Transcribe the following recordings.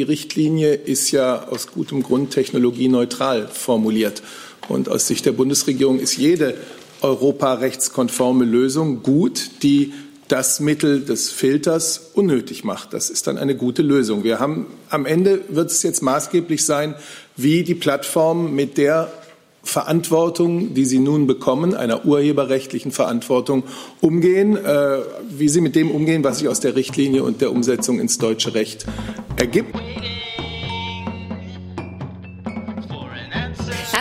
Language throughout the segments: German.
die Richtlinie ist ja aus gutem Grund technologieneutral formuliert. Und aus Sicht der Bundesregierung ist jede europarechtskonforme Lösung gut, die das Mittel des Filters unnötig macht. Das ist dann eine gute Lösung. Wir haben am Ende wird es jetzt maßgeblich sein, wie die Plattformen mit der Verantwortung, die sie nun bekommen, einer urheberrechtlichen Verantwortung umgehen, äh, wie sie mit dem umgehen, was sich aus der Richtlinie und der Umsetzung ins deutsche Recht ergibt.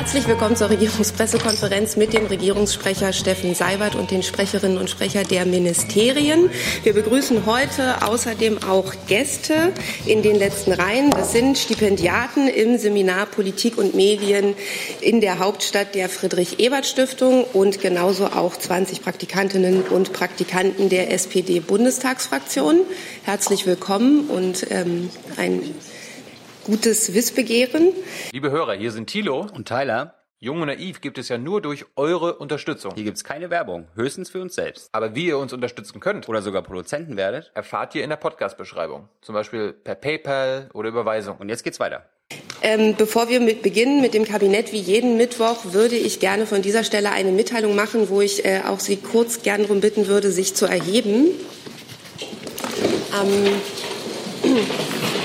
Herzlich willkommen zur Regierungspressekonferenz mit dem Regierungssprecher Steffen Seibert und den Sprecherinnen und Sprecher der Ministerien. Wir begrüßen heute außerdem auch Gäste in den letzten Reihen. Das sind Stipendiaten im Seminar Politik und Medien in der Hauptstadt der Friedrich-Ebert-Stiftung und genauso auch 20 Praktikantinnen und Praktikanten der SPD-Bundestagsfraktion. Herzlich willkommen und ähm, ein gutes Wissbegehren. Liebe Hörer, hier sind Thilo und Tyler. Jung und Naiv gibt es ja nur durch eure Unterstützung. Hier gibt es keine Werbung, höchstens für uns selbst. Aber wie ihr uns unterstützen könnt oder sogar Produzenten werdet, erfahrt ihr in der Podcast-Beschreibung. Zum Beispiel per PayPal oder Überweisung. Und jetzt geht's weiter. Ähm, bevor wir mit beginnen mit dem Kabinett wie jeden Mittwoch, würde ich gerne von dieser Stelle eine Mitteilung machen, wo ich äh, auch Sie kurz gern darum bitten würde, sich zu erheben. Ähm,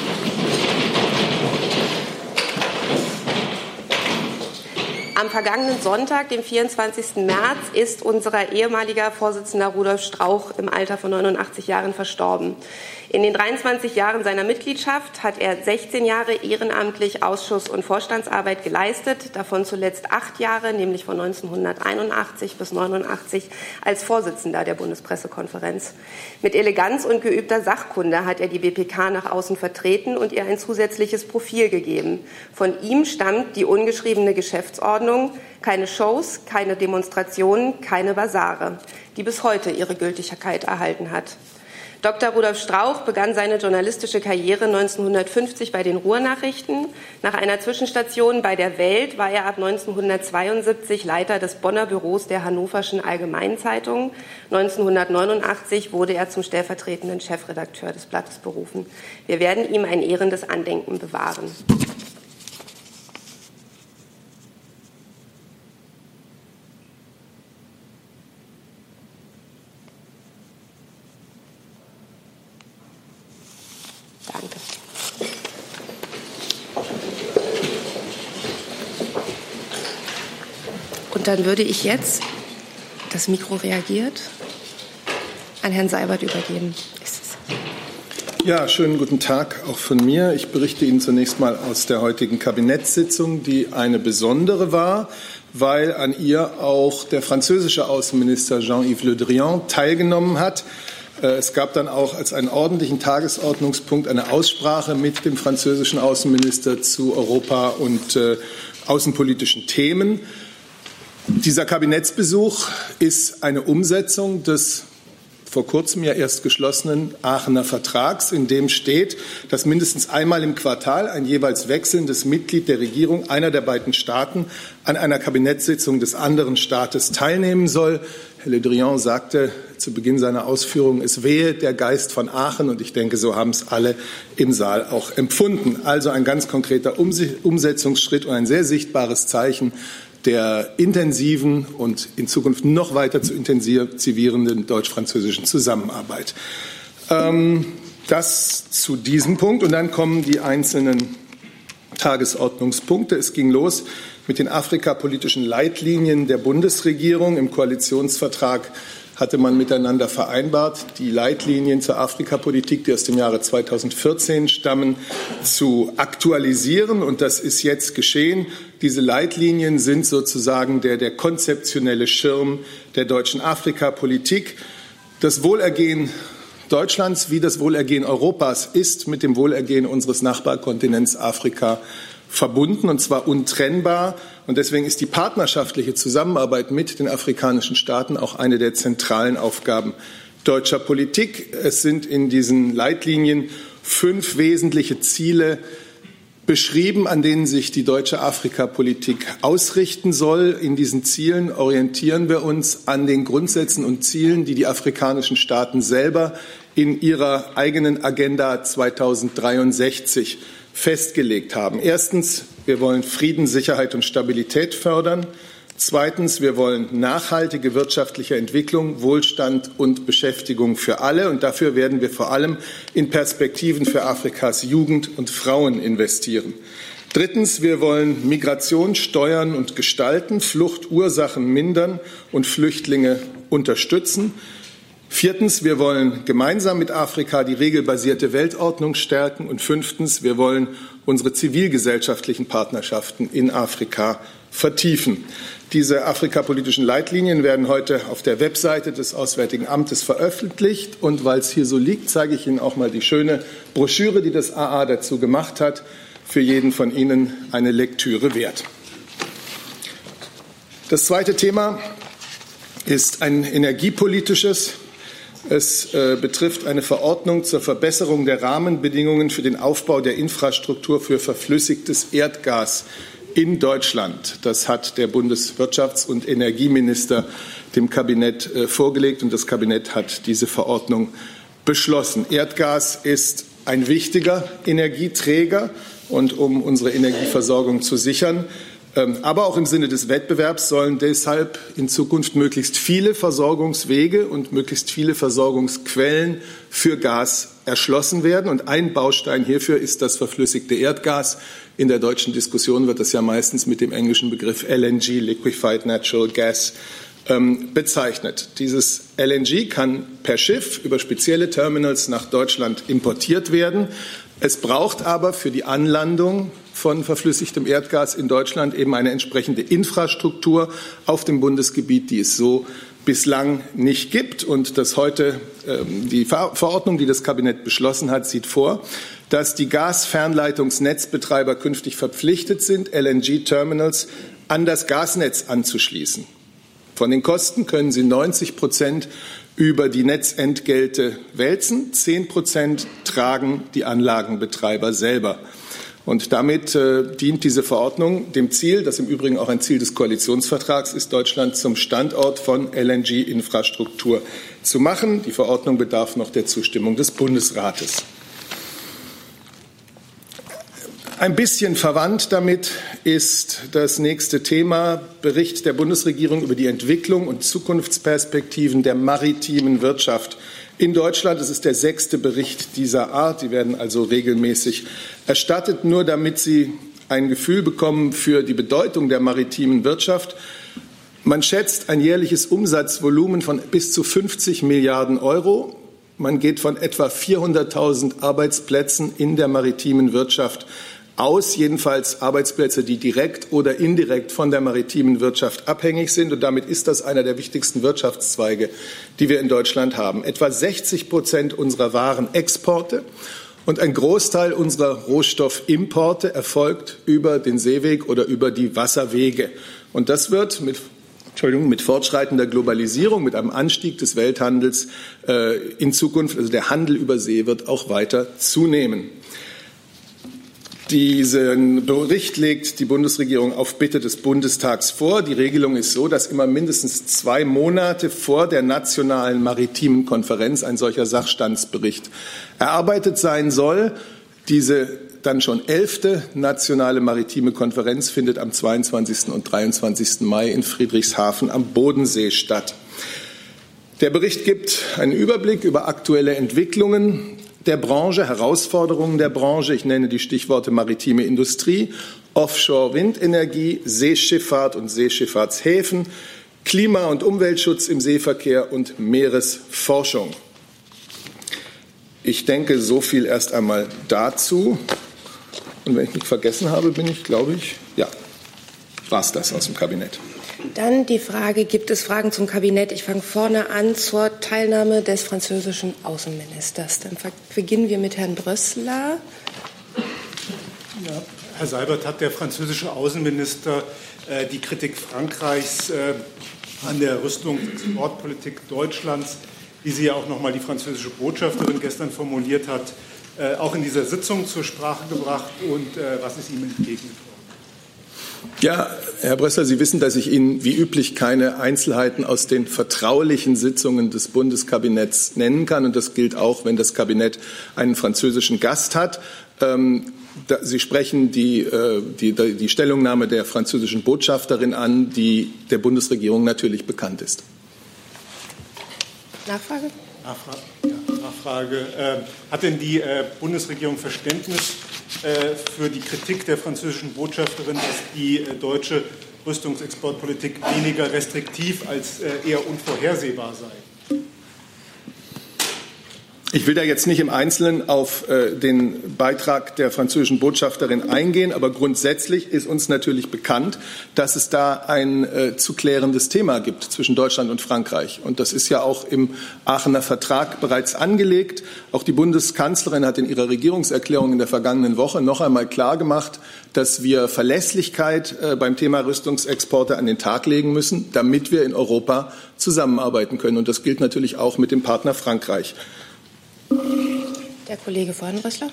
Am vergangenen Sonntag, dem 24. März, ist unser ehemaliger Vorsitzender Rudolf Strauch im Alter von 89 Jahren verstorben. In den 23 Jahren seiner Mitgliedschaft hat er 16 Jahre ehrenamtlich Ausschuss- und Vorstandsarbeit geleistet, davon zuletzt acht Jahre, nämlich von 1981 bis 1989 als Vorsitzender der Bundespressekonferenz. Mit Eleganz und geübter Sachkunde hat er die BPK nach außen vertreten und ihr ein zusätzliches Profil gegeben. Von ihm stammt die ungeschriebene Geschäftsordnung, keine Shows, keine Demonstrationen, keine Basare, die bis heute ihre Gültigkeit erhalten hat. Dr. Rudolf Strauch begann seine journalistische Karriere 1950 bei den Ruhrnachrichten. Nach einer Zwischenstation bei der Welt war er ab 1972 Leiter des Bonner Büros der Hannoverschen Allgemeinen Zeitung. 1989 wurde er zum stellvertretenden Chefredakteur des Blattes berufen. Wir werden ihm ein ehrendes Andenken bewahren. Und dann würde ich jetzt, das Mikro reagiert, an Herrn Seibert übergeben. Ja, schönen guten Tag auch von mir. Ich berichte Ihnen zunächst mal aus der heutigen Kabinettssitzung, die eine besondere war, weil an ihr auch der französische Außenminister Jean-Yves Le Drian teilgenommen hat. Äh, es gab dann auch als einen ordentlichen Tagesordnungspunkt eine Aussprache mit dem französischen Außenminister zu Europa und äh, außenpolitischen Themen. Dieser Kabinettsbesuch ist eine Umsetzung des vor kurzem ja erst geschlossenen Aachener Vertrags, in dem steht, dass mindestens einmal im Quartal ein jeweils wechselndes Mitglied der Regierung einer der beiden Staaten an einer Kabinettssitzung des anderen Staates teilnehmen soll. Herr Le Drian sagte zu Beginn seiner Ausführungen, es wehe der Geist von Aachen und ich denke, so haben es alle im Saal auch empfunden. Also ein ganz konkreter Umsetzungsschritt und ein sehr sichtbares Zeichen der intensiven und in Zukunft noch weiter zu intensivierenden deutsch-französischen Zusammenarbeit. Ähm, das zu diesem Punkt. Und dann kommen die einzelnen Tagesordnungspunkte. Es ging los mit den afrikapolitischen Leitlinien der Bundesregierung im Koalitionsvertrag hatte man miteinander vereinbart, die Leitlinien zur Afrikapolitik, die aus dem Jahre 2014 stammen, zu aktualisieren. Und das ist jetzt geschehen. Diese Leitlinien sind sozusagen der, der konzeptionelle Schirm der deutschen Afrikapolitik. Das Wohlergehen Deutschlands wie das Wohlergehen Europas ist mit dem Wohlergehen unseres Nachbarkontinents Afrika verbunden, und zwar untrennbar. Und deswegen ist die partnerschaftliche Zusammenarbeit mit den afrikanischen Staaten auch eine der zentralen Aufgaben deutscher Politik. Es sind in diesen Leitlinien fünf wesentliche Ziele beschrieben, an denen sich die deutsche Afrikapolitik ausrichten soll. In diesen Zielen orientieren wir uns an den Grundsätzen und Zielen, die die afrikanischen Staaten selber in ihrer eigenen Agenda 2063 festgelegt haben. Erstens, wir wollen Frieden, Sicherheit und Stabilität fördern. Zweitens, wir wollen nachhaltige wirtschaftliche Entwicklung, Wohlstand und Beschäftigung für alle. Und dafür werden wir vor allem in Perspektiven für Afrikas Jugend und Frauen investieren. Drittens, wir wollen Migration steuern und gestalten, Fluchtursachen mindern und Flüchtlinge unterstützen. Viertens, wir wollen gemeinsam mit Afrika die regelbasierte Weltordnung stärken. Und fünftens, wir wollen unsere zivilgesellschaftlichen Partnerschaften in Afrika vertiefen. Diese afrikapolitischen Leitlinien werden heute auf der Webseite des Auswärtigen Amtes veröffentlicht. Und weil es hier so liegt, zeige ich Ihnen auch mal die schöne Broschüre, die das AA dazu gemacht hat. Für jeden von Ihnen eine Lektüre wert. Das zweite Thema ist ein energiepolitisches. Es äh, betrifft eine Verordnung zur Verbesserung der Rahmenbedingungen für den Aufbau der Infrastruktur für verflüssigtes Erdgas in Deutschland. Das hat der Bundeswirtschafts- und Energieminister dem Kabinett äh, vorgelegt und das Kabinett hat diese Verordnung beschlossen. Erdgas ist ein wichtiger Energieträger und um unsere Energieversorgung zu sichern, aber auch im Sinne des Wettbewerbs sollen deshalb in Zukunft möglichst viele Versorgungswege und möglichst viele Versorgungsquellen für Gas erschlossen werden. Und ein Baustein hierfür ist das verflüssigte Erdgas. In der deutschen Diskussion wird das ja meistens mit dem englischen Begriff LNG, Liquefied Natural Gas, ähm, bezeichnet. Dieses LNG kann per Schiff über spezielle Terminals nach Deutschland importiert werden. Es braucht aber für die Anlandung von verflüssigtem Erdgas in Deutschland eben eine entsprechende Infrastruktur auf dem Bundesgebiet, die es so bislang nicht gibt. Und das heute ähm, die Verordnung, die das Kabinett beschlossen hat, sieht vor, dass die Gasfernleitungsnetzbetreiber künftig verpflichtet sind, LNG-Terminals an das Gasnetz anzuschließen. Von den Kosten können sie 90 Prozent über die Netzentgelte wälzen. Zehn Prozent tragen die Anlagenbetreiber selber. Und damit äh, dient diese Verordnung dem Ziel, das im Übrigen auch ein Ziel des Koalitionsvertrags ist, Deutschland zum Standort von LNG-Infrastruktur zu machen. Die Verordnung bedarf noch der Zustimmung des Bundesrates. Ein bisschen verwandt damit ist das nächste Thema Bericht der Bundesregierung über die Entwicklung und Zukunftsperspektiven der maritimen Wirtschaft in Deutschland. Es ist der sechste Bericht dieser Art. Die werden also regelmäßig erstattet, nur damit Sie ein Gefühl bekommen für die Bedeutung der maritimen Wirtschaft. Man schätzt ein jährliches Umsatzvolumen von bis zu 50 Milliarden Euro. Man geht von etwa 400.000 Arbeitsplätzen in der maritimen Wirtschaft aus, jedenfalls Arbeitsplätze, die direkt oder indirekt von der maritimen Wirtschaft abhängig sind. Und damit ist das einer der wichtigsten Wirtschaftszweige, die wir in Deutschland haben. Etwa 60 Prozent unserer Warenexporte und ein Großteil unserer Rohstoffimporte erfolgt über den Seeweg oder über die Wasserwege. Und das wird mit Entschuldigung, mit fortschreitender Globalisierung, mit einem Anstieg des Welthandels äh, in Zukunft, also der Handel über See wird auch weiter zunehmen. Diesen Bericht legt die Bundesregierung auf Bitte des Bundestags vor. Die Regelung ist so, dass immer mindestens zwei Monate vor der nationalen maritimen Konferenz ein solcher Sachstandsbericht erarbeitet sein soll. Diese dann schon elfte nationale maritime Konferenz findet am 22. und 23. Mai in Friedrichshafen am Bodensee statt. Der Bericht gibt einen Überblick über aktuelle Entwicklungen der Branche, Herausforderungen der Branche. Ich nenne die Stichworte maritime Industrie, Offshore-Windenergie, Seeschifffahrt und Seeschifffahrtshäfen, Klima- und Umweltschutz im Seeverkehr und Meeresforschung. Ich denke, so viel erst einmal dazu. Und wenn ich mich vergessen habe, bin ich, glaube ich, ja, war es das aus dem Kabinett. Dann die Frage, gibt es Fragen zum Kabinett? Ich fange vorne an zur Teilnahme des französischen Außenministers. Dann beginnen wir mit Herrn Brössler. Ja, Herr Seibert, hat der französische Außenminister äh, die Kritik Frankreichs äh, an der Rüstung und Exportpolitik Deutschlands, wie sie ja auch noch mal die französische Botschafterin gestern formuliert hat, äh, auch in dieser Sitzung zur Sprache gebracht und äh, was ist ihm entgegengekommen? Ja, Herr Brössler, Sie wissen, dass ich Ihnen wie üblich keine Einzelheiten aus den vertraulichen Sitzungen des Bundeskabinetts nennen kann. Und das gilt auch, wenn das Kabinett einen französischen Gast hat. Ähm, Sie sprechen die, äh, die, die Stellungnahme der französischen Botschafterin an, die der Bundesregierung natürlich bekannt ist. Nachfrage? Nachfrage. Ja, Nachfrage. Äh, hat denn die äh, Bundesregierung Verständnis für die Kritik der französischen Botschafterin, dass die äh, deutsche Rüstungsexportpolitik weniger restriktiv als äh, eher unvorhersehbar sei? Ich will da jetzt nicht im Einzelnen auf äh, den Beitrag der französischen Botschafterin eingehen, aber grundsätzlich ist uns natürlich bekannt, dass es da ein äh, zu klärendes Thema gibt zwischen Deutschland und Frankreich. Und das ist ja auch im Aachener Vertrag bereits angelegt. Auch die Bundeskanzlerin hat in ihrer Regierungserklärung in der vergangenen Woche noch einmal klargemacht, dass wir Verlässlichkeit äh, beim Thema Rüstungsexporte an den Tag legen müssen, damit wir in Europa zusammenarbeiten können. Und das gilt natürlich auch mit dem Partner Frankreich. Der Kollege Vornrössler.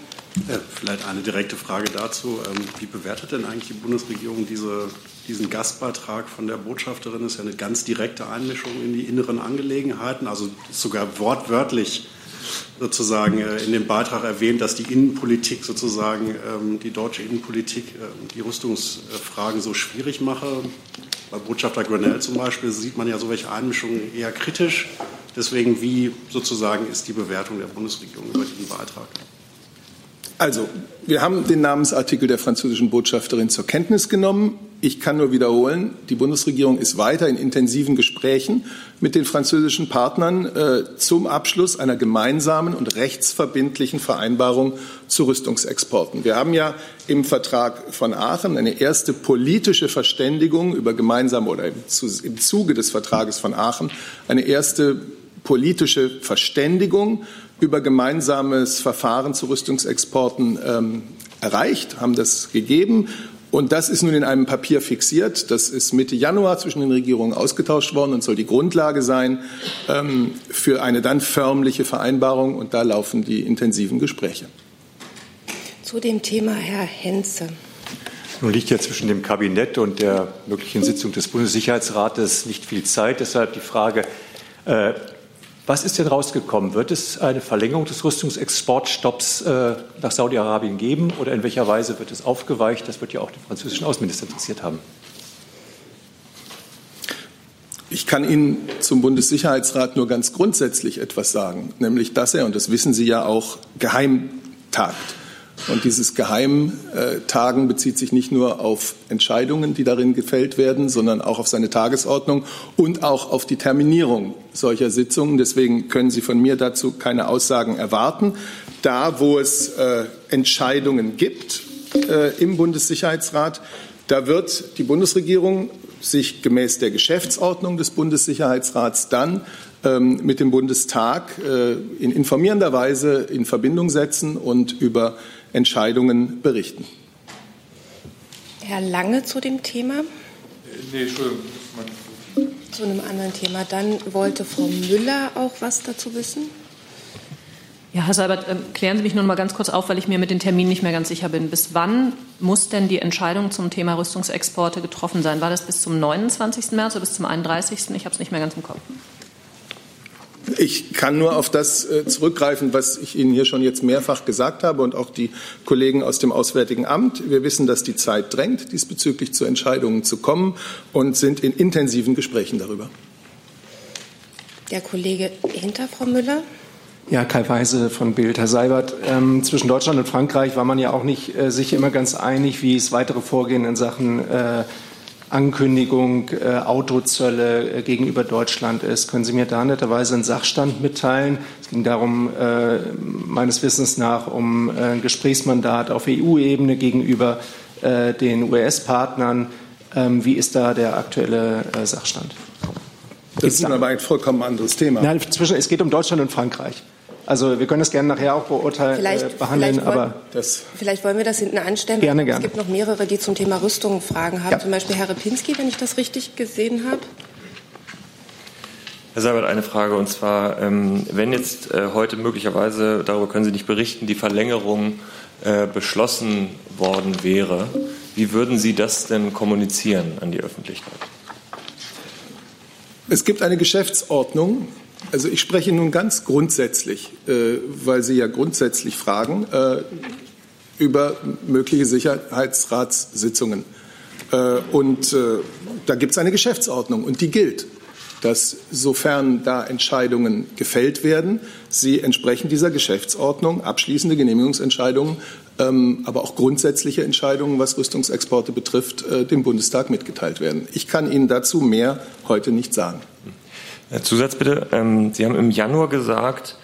Ja, vielleicht eine direkte Frage dazu. Ähm, wie bewertet denn eigentlich die Bundesregierung diese, diesen Gastbeitrag von der Botschafterin? Das ist ja eine ganz direkte Einmischung in die inneren Angelegenheiten, also sogar wortwörtlich sozusagen äh, in dem Beitrag erwähnt, dass die Innenpolitik sozusagen, ähm, die deutsche Innenpolitik ähm, die Rüstungsfragen so schwierig mache. Bei Botschafter Grenell zum Beispiel sieht man ja solche Einmischungen eher kritisch. Deswegen, wie sozusagen ist die Bewertung der Bundesregierung über diesen Beitrag? Also, wir haben den Namensartikel der französischen Botschafterin zur Kenntnis genommen. Ich kann nur wiederholen, die Bundesregierung ist weiter in intensiven Gesprächen mit den französischen Partnern äh, zum Abschluss einer gemeinsamen und rechtsverbindlichen Vereinbarung zu Rüstungsexporten. Wir haben ja im Vertrag von Aachen eine erste politische Verständigung über gemeinsame oder im Zuge des Vertrages von Aachen eine erste politische Verständigung über gemeinsames Verfahren zu Rüstungsexporten ähm, erreicht, haben das gegeben. Und das ist nun in einem Papier fixiert. Das ist Mitte Januar zwischen den Regierungen ausgetauscht worden und soll die Grundlage sein ähm, für eine dann förmliche Vereinbarung. Und da laufen die intensiven Gespräche. Zu dem Thema Herr Henze. Nun liegt ja zwischen dem Kabinett und der möglichen Sitzung des Bundessicherheitsrates nicht viel Zeit. Deshalb die Frage, äh, was ist denn rausgekommen? Wird es eine Verlängerung des Rüstungsexportstopps äh, nach Saudi-Arabien geben oder in welcher Weise wird es aufgeweicht? Das wird ja auch den französischen Außenminister interessiert haben. Ich kann Ihnen zum Bundessicherheitsrat nur ganz grundsätzlich etwas sagen, nämlich dass er, und das wissen Sie ja auch, geheim tagt. Und dieses Geheimtagen bezieht sich nicht nur auf Entscheidungen, die darin gefällt werden, sondern auch auf seine Tagesordnung und auch auf die Terminierung solcher Sitzungen. Deswegen können Sie von mir dazu keine Aussagen erwarten. Da, wo es äh, Entscheidungen gibt äh, im Bundessicherheitsrat, da wird die Bundesregierung sich gemäß der Geschäftsordnung des Bundessicherheitsrats dann ähm, mit dem Bundestag äh, in informierender Weise in Verbindung setzen und über Entscheidungen berichten. Herr Lange zu dem Thema? Nee, Entschuldigung. Zu einem anderen Thema. Dann wollte Frau Müller auch was dazu wissen. Ja, Herr Seibert, ähm, klären Sie mich nur noch mal ganz kurz auf, weil ich mir mit den Terminen nicht mehr ganz sicher bin. Bis wann muss denn die Entscheidung zum Thema Rüstungsexporte getroffen sein? War das bis zum 29. März oder bis zum 31.? Ich habe es nicht mehr ganz im Kopf. Ich kann nur auf das äh, zurückgreifen, was ich Ihnen hier schon jetzt mehrfach gesagt habe und auch die Kollegen aus dem Auswärtigen Amt. Wir wissen, dass die Zeit drängt, diesbezüglich zu Entscheidungen zu kommen und sind in intensiven Gesprächen darüber. Der Kollege hinter Frau Müller. Ja, Kai Weise von Bild. Herr Seibert, ähm, zwischen Deutschland und Frankreich war man ja auch nicht äh, sich immer ganz einig, wie es weitere Vorgehen in Sachen äh, Ankündigung äh, Autozölle äh, gegenüber Deutschland ist. Können Sie mir da netterweise einen Sachstand mitteilen? Es ging darum, äh, meines Wissens nach, um äh, ein Gesprächsmandat auf EU-Ebene gegenüber äh, den US-Partnern. Ähm, wie ist da der aktuelle äh, Sachstand? Das ist aber ein vollkommen anderes Thema. Nein, zwischen, es geht um Deutschland und Frankreich. Also wir können das gerne nachher auch beurteilen, vielleicht, äh, behandeln, vielleicht wollen, aber das vielleicht wollen wir das hinten anstellen. Gerne, gerne. Es gibt noch mehrere, die zum Thema Rüstung Fragen haben. Ja. Zum Beispiel Herr Repinski, wenn ich das richtig gesehen habe. Herr Seibert, eine Frage und zwar, ähm, wenn jetzt äh, heute möglicherweise, darüber können Sie nicht berichten, die Verlängerung äh, beschlossen worden wäre, Wie würden Sie das denn kommunizieren an die Öffentlichkeit? Es gibt eine Geschäftsordnung. Also ich spreche nun ganz grundsätzlich, äh, weil Sie ja grundsätzlich fragen, äh, über mögliche Sicherheitsratssitzungen. Äh, und äh, da gibt es eine Geschäftsordnung und die gilt dass sofern da Entscheidungen gefällt werden, sie entsprechend dieser Geschäftsordnung abschließende Genehmigungsentscheidungen, ähm, aber auch grundsätzliche Entscheidungen, was Rüstungsexporte betrifft, äh, dem Bundestag mitgeteilt werden. Ich kann Ihnen dazu mehr heute nicht sagen. Zusatz bitte. Ähm, Sie haben im Januar gesagt,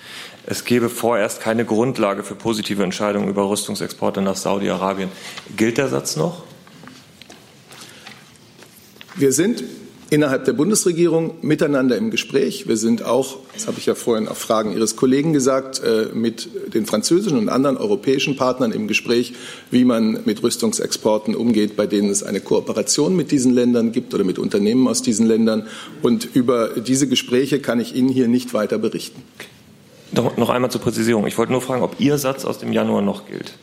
es gebe vorerst keine Grundlage für positive Entscheidungen über Rüstungsexporte nach Saudi-Arabien. Gilt der Satz noch? Wir sind innerhalb der Bundesregierung miteinander im Gespräch. Wir sind auch, das habe ich ja vorhin auf Fragen Ihres Kollegen gesagt, äh, mit den französischen und anderen europäischen Partnern im Gespräch, wie man mit Rüstungsexporten umgeht, bei denen es eine Kooperation mit diesen Ländern gibt oder mit Unternehmen aus diesen Ländern. Und über diese Gespräche kann ich Ihnen hier nicht weiter berichten. Noch, noch einmal zur Präzisierung. Ich wollte nur fragen, ob Ihr Satz aus dem Januar noch gilt.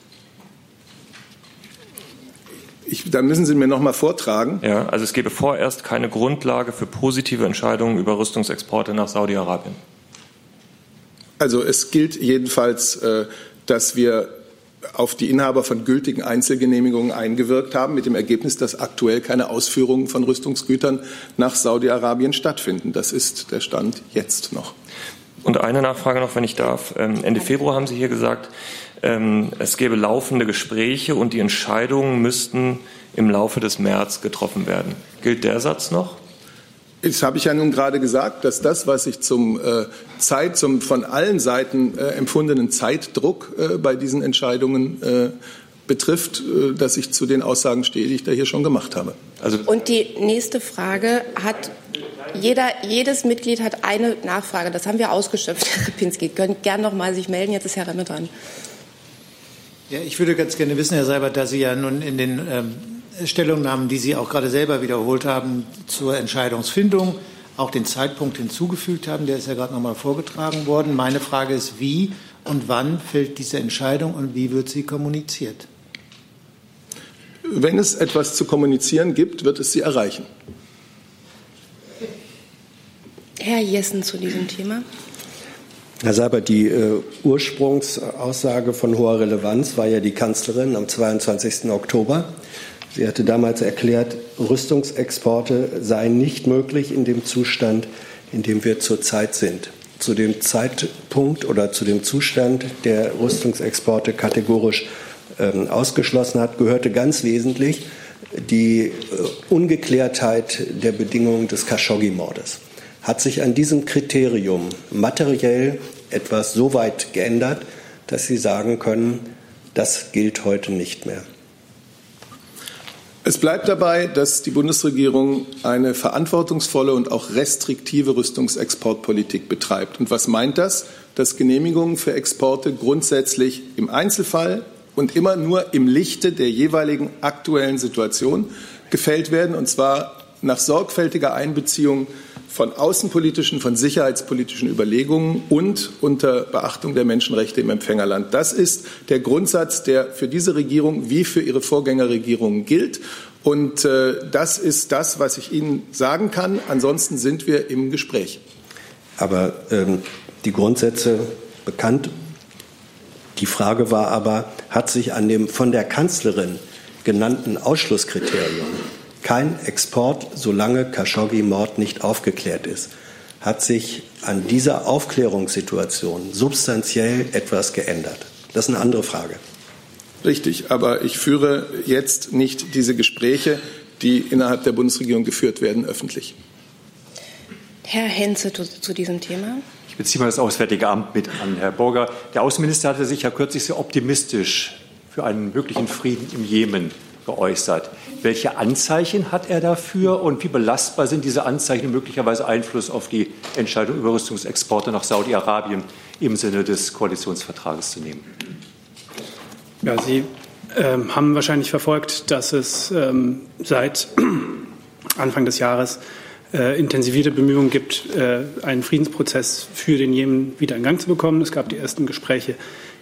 Ich, da müssen Sie mir noch mal vortragen. Ja, also es gäbe vorerst keine Grundlage für positive Entscheidungen über Rüstungsexporte nach Saudi-Arabien. Also es gilt jedenfalls, äh, dass wir auf die Inhaber von gültigen Einzelgenehmigungen eingewirkt haben, mit dem Ergebnis, dass aktuell keine Ausführungen von Rüstungsgütern nach Saudi-Arabien stattfinden. Das ist der Stand jetzt noch. Und eine Nachfrage noch, wenn ich darf. Ähm, Ende Februar haben Sie hier gesagt, es gäbe laufende Gespräche und die Entscheidungen müssten im Laufe des März getroffen werden. Gilt der Satz noch? Das habe ich ja nun gerade gesagt, dass das, was ich zum äh, Zeit, zum von allen Seiten äh, empfundenen Zeitdruck äh, bei diesen Entscheidungen äh, betrifft, äh, dass ich zu den Aussagen stehe, die ich da hier schon gemacht habe. Also Und die nächste Frage hat jeder, jedes Mitglied hat eine Nachfrage. Das haben wir ausgeschöpft, Herr Ripinski. Können gern noch mal sich melden. Jetzt ist Herr Remme dran. Ja, ich würde ganz gerne wissen, Herr Seibert, da Sie ja nun in den ähm, Stellungnahmen, die Sie auch gerade selber wiederholt haben, zur Entscheidungsfindung auch den Zeitpunkt hinzugefügt haben. Der ist ja gerade noch mal vorgetragen worden. Meine Frage ist, wie und wann fällt diese Entscheidung und wie wird sie kommuniziert? Wenn es etwas zu kommunizieren gibt, wird es Sie erreichen. Herr Jessen zu diesem Thema. Herr Seibert, die äh, Ursprungsaussage von hoher Relevanz war ja die Kanzlerin am 22. Oktober. Sie hatte damals erklärt, Rüstungsexporte seien nicht möglich in dem Zustand, in dem wir zurzeit sind. Zu dem Zeitpunkt oder zu dem Zustand, der Rüstungsexporte kategorisch ähm, ausgeschlossen hat, gehörte ganz wesentlich die äh, Ungeklärtheit der Bedingungen des Khashoggi-Mordes. Hat sich an diesem Kriterium materiell etwas so weit geändert, dass Sie sagen können, das gilt heute nicht mehr? Es bleibt dabei, dass die Bundesregierung eine verantwortungsvolle und auch restriktive Rüstungsexportpolitik betreibt. Und was meint das? Dass Genehmigungen für Exporte grundsätzlich im Einzelfall und immer nur im Lichte der jeweiligen aktuellen Situation gefällt werden, und zwar nach sorgfältiger Einbeziehung von außenpolitischen, von sicherheitspolitischen Überlegungen und unter Beachtung der Menschenrechte im Empfängerland. Das ist der Grundsatz, der für diese Regierung wie für ihre Vorgängerregierungen gilt. Und äh, das ist das, was ich Ihnen sagen kann. Ansonsten sind wir im Gespräch. Aber ähm, die Grundsätze bekannt. Die Frage war aber, hat sich an dem von der Kanzlerin genannten Ausschlusskriterium kein Export, solange Khashoggi-Mord nicht aufgeklärt ist. Hat sich an dieser Aufklärungssituation substanziell etwas geändert? Das ist eine andere Frage. Richtig, aber ich führe jetzt nicht diese Gespräche, die innerhalb der Bundesregierung geführt werden, öffentlich. Herr Henze zu, zu diesem Thema. Ich beziehe mal das Auswärtige Amt mit an, Herr Burger. Der Außenminister hatte sich ja kürzlich sehr optimistisch für einen möglichen Frieden im Jemen geäußert. Welche Anzeichen hat er dafür und wie belastbar sind diese Anzeichen möglicherweise Einfluss auf die Entscheidung über Rüstungsexporte nach Saudi-Arabien im Sinne des Koalitionsvertrages zu nehmen? Ja, Sie ähm, haben wahrscheinlich verfolgt, dass es ähm, seit Anfang des Jahres äh, intensivierte Bemühungen gibt, äh, einen Friedensprozess für den Jemen wieder in Gang zu bekommen. Es gab die ersten Gespräche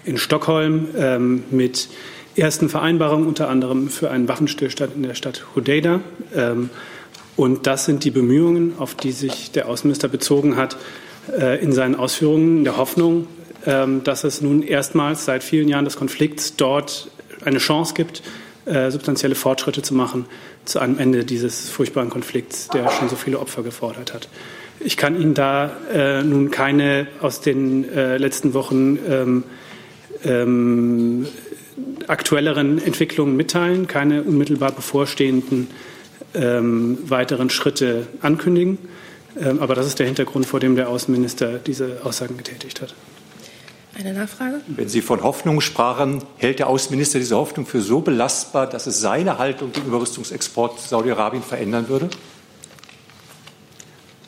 in Stockholm ähm, mit ersten Vereinbarungen, unter anderem für einen Waffenstillstand in der Stadt Hodeida. Ähm, und das sind die Bemühungen, auf die sich der Außenminister bezogen hat äh, in seinen Ausführungen, in der Hoffnung, ähm, dass es nun erstmals seit vielen Jahren des Konflikts dort eine Chance gibt, äh, substanzielle Fortschritte zu machen zu einem Ende dieses furchtbaren Konflikts, der schon so viele Opfer gefordert hat. Ich kann Ihnen da äh, nun keine aus den äh, letzten Wochen ähm, ähm, aktuelleren Entwicklungen mitteilen, keine unmittelbar bevorstehenden ähm, weiteren Schritte ankündigen. Ähm, aber das ist der Hintergrund, vor dem der Außenminister diese Aussagen getätigt hat. Eine Nachfrage? Wenn Sie von Hoffnung sprachen, hält der Außenminister diese Hoffnung für so belastbar, dass es seine Haltung gegenüber Rüstungsexport Saudi-Arabien verändern würde?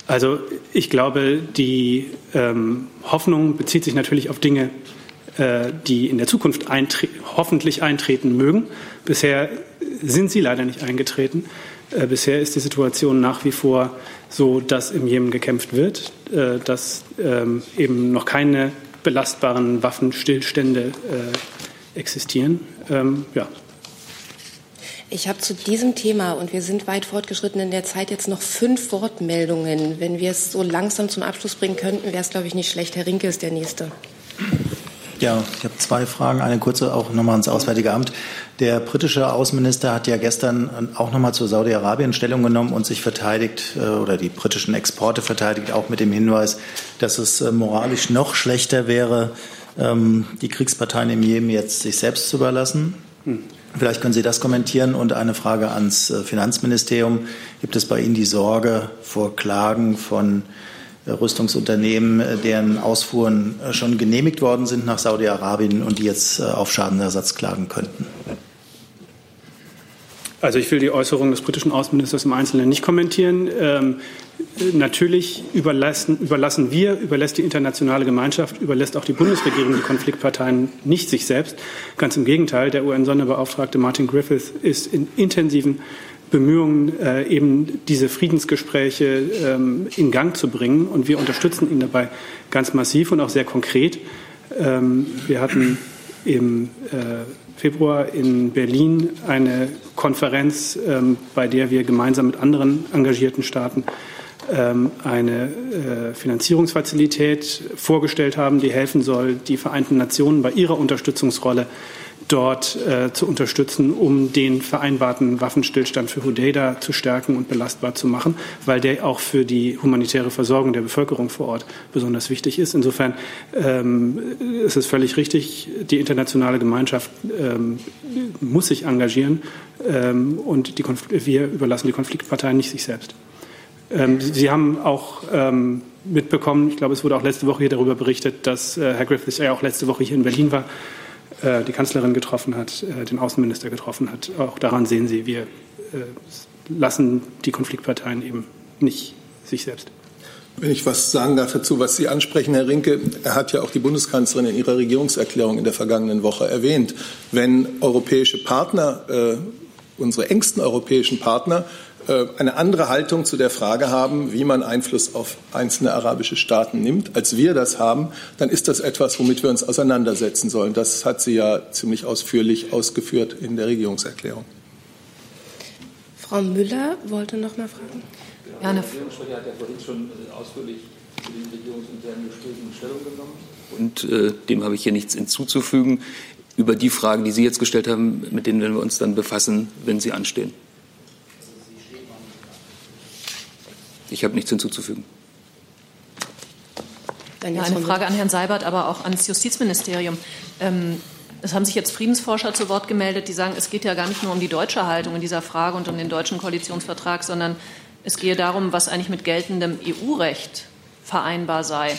Also ich glaube, die ähm, Hoffnung bezieht sich natürlich auf Dinge, die in der Zukunft eintre hoffentlich eintreten mögen. Bisher sind sie leider nicht eingetreten. Äh, bisher ist die Situation nach wie vor so, dass im Jemen gekämpft wird, äh, dass ähm, eben noch keine belastbaren Waffenstillstände äh, existieren. Ähm, ja. Ich habe zu diesem Thema, und wir sind weit fortgeschritten in der Zeit, jetzt noch fünf Wortmeldungen. Wenn wir es so langsam zum Abschluss bringen könnten, wäre es, glaube ich, nicht schlecht. Herr Rinke ist der Nächste. Ja, ich habe zwei Fragen. Eine kurze auch nochmal ans Auswärtige Amt. Der britische Außenminister hat ja gestern auch nochmal zu Saudi-Arabien Stellung genommen und sich verteidigt äh, oder die britischen Exporte verteidigt, auch mit dem Hinweis, dass es äh, moralisch noch schlechter wäre, ähm, die Kriegsparteien im Jemen jetzt sich selbst zu überlassen. Hm. Vielleicht können Sie das kommentieren. Und eine Frage ans äh, Finanzministerium. Gibt es bei Ihnen die Sorge vor Klagen von Rüstungsunternehmen, äh, deren Ausfuhren äh, schon genehmigt worden sind nach Saudi-Arabien und die jetzt äh, auf Schadenersatz klagen könnten. Also ich will die Äußerung des britischen Außenministers im Einzelnen nicht kommentieren. Ähm, natürlich überlassen, überlassen wir, überlässt die internationale Gemeinschaft, überlässt auch die Bundesregierung die Konfliktparteien nicht sich selbst. Ganz im Gegenteil, der UN-Sonderbeauftragte Martin Griffith ist in intensiven Bemühungen, äh, eben diese Friedensgespräche ähm, in Gang zu bringen. Und wir unterstützen ihn dabei ganz massiv und auch sehr konkret. Ähm, wir hatten im äh, Februar in Berlin eine Konferenz, ähm, bei der wir gemeinsam mit anderen engagierten Staaten ähm, eine äh, Finanzierungsfazilität vorgestellt haben, die helfen soll, die Vereinten Nationen bei ihrer Unterstützungsrolle dort äh, zu unterstützen, um den vereinbarten Waffenstillstand für Hodeida zu stärken und belastbar zu machen, weil der auch für die humanitäre Versorgung der Bevölkerung vor Ort besonders wichtig ist. Insofern ähm, ist es völlig richtig, die internationale Gemeinschaft ähm, muss sich engagieren ähm, und wir überlassen die Konfliktparteien nicht sich selbst. Ähm, Sie haben auch ähm, mitbekommen, ich glaube, es wurde auch letzte Woche hier darüber berichtet, dass äh, Herr Griffiths ja auch letzte Woche hier in Berlin war die Kanzlerin getroffen hat, äh, den Außenminister getroffen hat. Auch daran sehen Sie, wir äh, lassen die Konfliktparteien eben nicht sich selbst. Wenn ich was sagen darf dazu, was Sie ansprechen, Herr Rinke, er hat ja auch die Bundeskanzlerin in ihrer Regierungserklärung in der vergangenen Woche erwähnt. Wenn europäische Partner, äh, unsere engsten europäischen Partner, äh, eine andere Haltung zu der Frage haben, wie man Einfluss auf einzelne arabische Staaten nimmt, als wir das haben, dann ist das etwas, womit wir uns auseinandersetzen sollen. Das hat sie ja ziemlich ausführlich ausgeführt in der Regierungserklärung. Frau Müller wollte noch mal fragen. Ja, der Regierungssprecher hat ja vorhin schon ausführlich zu den regierungsinternen Gesprächen Stellung genommen. Und äh, dem habe ich hier nichts hinzuzufügen. Über die Fragen, die Sie jetzt gestellt haben, mit denen werden wir uns dann befassen, wenn sie anstehen. Ich habe nichts hinzuzufügen. Ja, eine Frage an Herrn Seibert, aber auch ans Justizministerium. Ähm, es haben sich jetzt Friedensforscher zu Wort gemeldet, die sagen, es geht ja gar nicht nur um die deutsche Haltung in dieser Frage und um den deutschen Koalitionsvertrag, sondern es gehe darum, was eigentlich mit geltendem EU-Recht vereinbar sei.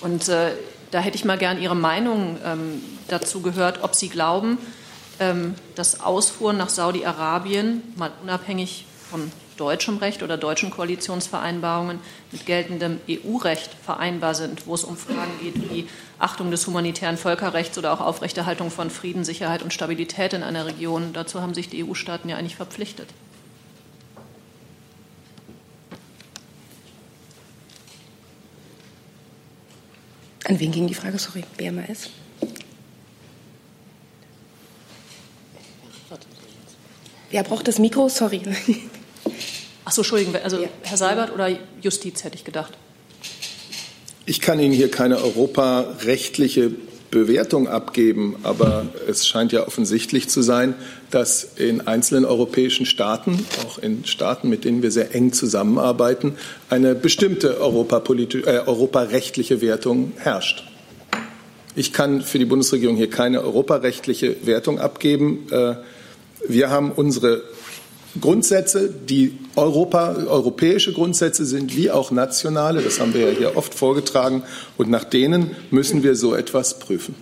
Und äh, da hätte ich mal gern Ihre Meinung ähm, dazu gehört, ob Sie glauben, ähm, dass Ausfuhren nach Saudi-Arabien, mal unabhängig von deutschem Recht oder deutschen Koalitionsvereinbarungen mit geltendem EU-Recht vereinbar sind, wo es um Fragen geht wie Achtung des humanitären Völkerrechts oder auch Aufrechterhaltung von Frieden, Sicherheit und Stabilität in einer Region. Dazu haben sich die EU-Staaten ja eigentlich verpflichtet. An wen ging die Frage? Sorry, BMAS. Wer braucht das Mikro? Sorry. Ach so, Entschuldigung, also ja. Herr Seibert oder Justiz hätte ich gedacht. Ich kann Ihnen hier keine europarechtliche Bewertung abgeben, aber es scheint ja offensichtlich zu sein, dass in einzelnen europäischen Staaten, auch in Staaten, mit denen wir sehr eng zusammenarbeiten, eine bestimmte äh, europarechtliche Wertung herrscht. Ich kann für die Bundesregierung hier keine europarechtliche Wertung abgeben. Äh, wir haben unsere Grundsätze, die Europa, europäische Grundsätze sind, wie auch nationale. Das haben wir ja hier oft vorgetragen. Und nach denen müssen wir so etwas prüfen.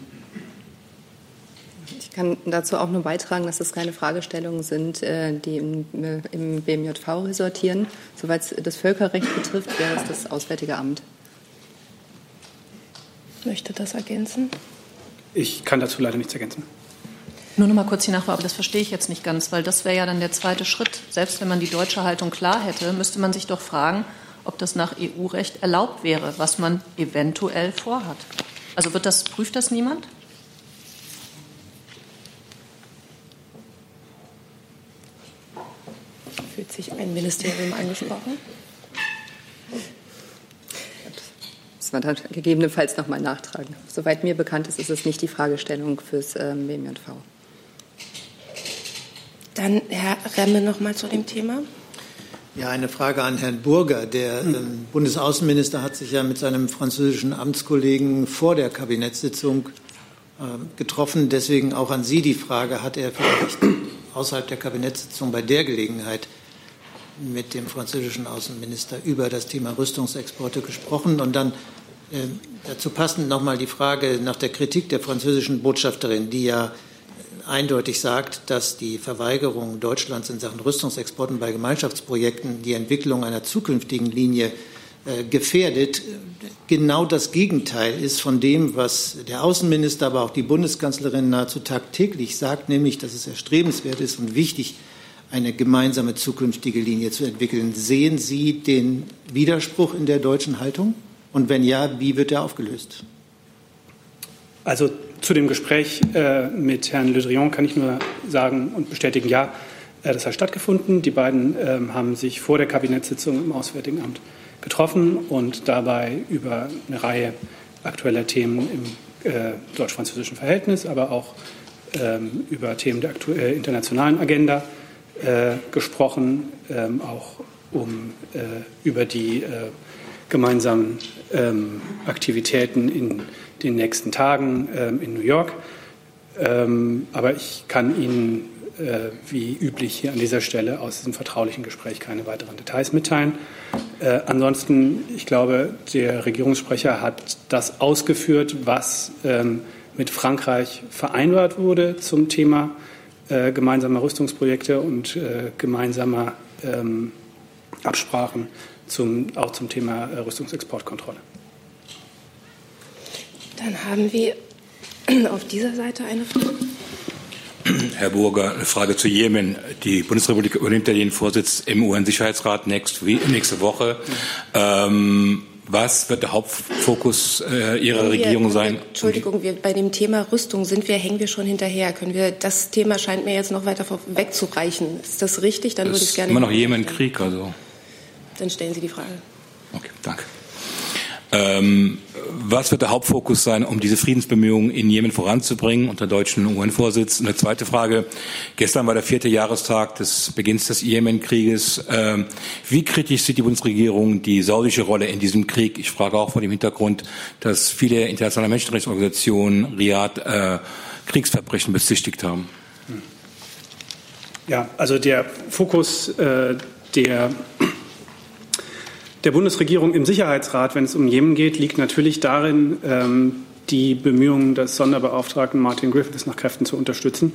Ich kann dazu auch nur beitragen, dass es keine Fragestellungen sind, äh, die im, im BMJV resortieren. Soweit es das Völkerrecht betrifft, wäre es das Auswärtige Amt. Möchte das ergänzen? Ich kann dazu leider nichts ergänzen. Nur noch mal kurz die Nachfrage, aber das verstehe ich jetzt nicht ganz, weil das wäre ja dann der zweite Schritt. Selbst wenn man die deutsche Haltung klar hätte, müsste man sich doch fragen, ob das nach EU-Recht erlaubt wäre, was man eventuell vorhat. Also wird das, prüft das niemand? Fühlt sich ein Ministerium angesprochen? Das war dann gegebenenfalls noch mal nachtragen. Soweit mir bekannt ist, ist es nicht die Fragestellung fürs ähm, BMJV. Dann Herr Remme noch mal zu dem Thema. Ja, eine Frage an Herrn Burger. Der ähm, Bundesaußenminister hat sich ja mit seinem französischen Amtskollegen vor der Kabinettssitzung äh, getroffen. Deswegen auch an Sie die Frage, hat er vielleicht außerhalb der Kabinettssitzung bei der Gelegenheit mit dem französischen Außenminister über das Thema Rüstungsexporte gesprochen? Und dann äh, dazu passend noch mal die Frage nach der Kritik der französischen Botschafterin, die ja eindeutig sagt, dass die Verweigerung Deutschlands in Sachen Rüstungsexporten bei Gemeinschaftsprojekten die Entwicklung einer zukünftigen Linie äh, gefährdet, genau das Gegenteil ist von dem, was der Außenminister, aber auch die Bundeskanzlerin nahezu tagtäglich sagt, nämlich, dass es erstrebenswert ist und wichtig, eine gemeinsame zukünftige Linie zu entwickeln. Sehen Sie den Widerspruch in der deutschen Haltung? Und wenn ja, wie wird er aufgelöst? Also zu dem Gespräch äh, mit Herrn Le Drian kann ich nur sagen und bestätigen, ja, äh, das hat stattgefunden. Die beiden äh, haben sich vor der Kabinettssitzung im Auswärtigen Amt getroffen und dabei über eine Reihe aktueller Themen im äh, deutsch-französischen Verhältnis, aber auch ähm, über Themen der äh, internationalen Agenda äh, gesprochen, ähm, auch um über die gemeinsamen ähm, Aktivitäten in den nächsten Tagen ähm, in New York. Ähm, aber ich kann Ihnen äh, wie üblich hier an dieser Stelle aus diesem vertraulichen Gespräch keine weiteren Details mitteilen. Äh, ansonsten, ich glaube, der Regierungssprecher hat das ausgeführt, was ähm, mit Frankreich vereinbart wurde zum Thema äh, gemeinsamer Rüstungsprojekte und äh, gemeinsamer ähm, Absprachen zum, auch zum Thema äh, Rüstungsexportkontrolle. Dann haben wir auf dieser Seite eine Frage. Herr Burger, eine Frage zu Jemen. Die Bundesrepublik übernimmt ja den Vorsitz im UN-Sicherheitsrat nächste Woche. Ähm, was wird der Hauptfokus äh, Ihrer wir, Regierung sein? Entschuldigung, wir, bei dem Thema Rüstung sind wir, hängen wir schon hinterher. Können wir, das Thema scheint mir jetzt noch weiter wegzureichen. Ist das richtig? Dann das würde ich gerne. Immer noch Jemen-Krieg, also. Dann stellen Sie die Frage. Okay, danke. Ähm, was wird der Hauptfokus sein, um diese Friedensbemühungen in Jemen voranzubringen unter deutschen UN-Vorsitz? Eine zweite Frage. Gestern war der vierte Jahrestag des Beginns des Jemen-Krieges. Ähm, wie kritisch sieht die Bundesregierung die saudische Rolle in diesem Krieg? Ich frage auch vor dem Hintergrund, dass viele internationale Menschenrechtsorganisationen Riyadh äh, Kriegsverbrechen bezichtigt haben. Ja, also der Fokus äh, der der Bundesregierung im Sicherheitsrat, wenn es um Jemen geht, liegt natürlich darin, ähm, die Bemühungen des Sonderbeauftragten Martin Griffiths nach Kräften zu unterstützen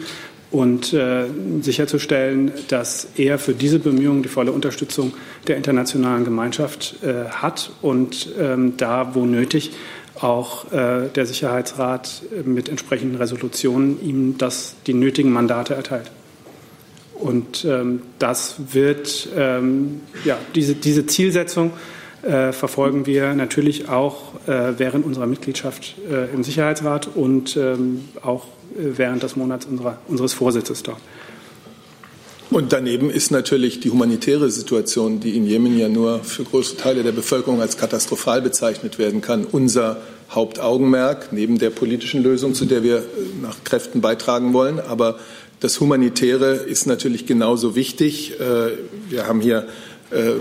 und äh, sicherzustellen, dass er für diese Bemühungen die volle Unterstützung der internationalen Gemeinschaft äh, hat und ähm, da, wo nötig, auch äh, der Sicherheitsrat mit entsprechenden Resolutionen ihm das, die nötigen Mandate erteilt. Und ähm, das wird, ähm, ja, diese, diese Zielsetzung äh, verfolgen wir natürlich auch äh, während unserer Mitgliedschaft äh, im Sicherheitsrat und ähm, auch äh, während des Monats unserer, unseres Vorsitzes dort. Und daneben ist natürlich die humanitäre Situation, die in Jemen ja nur für große Teile der Bevölkerung als katastrophal bezeichnet werden kann, unser Hauptaugenmerk neben der politischen Lösung, zu der wir nach Kräften beitragen wollen. Aber das Humanitäre ist natürlich genauso wichtig. Wir haben hier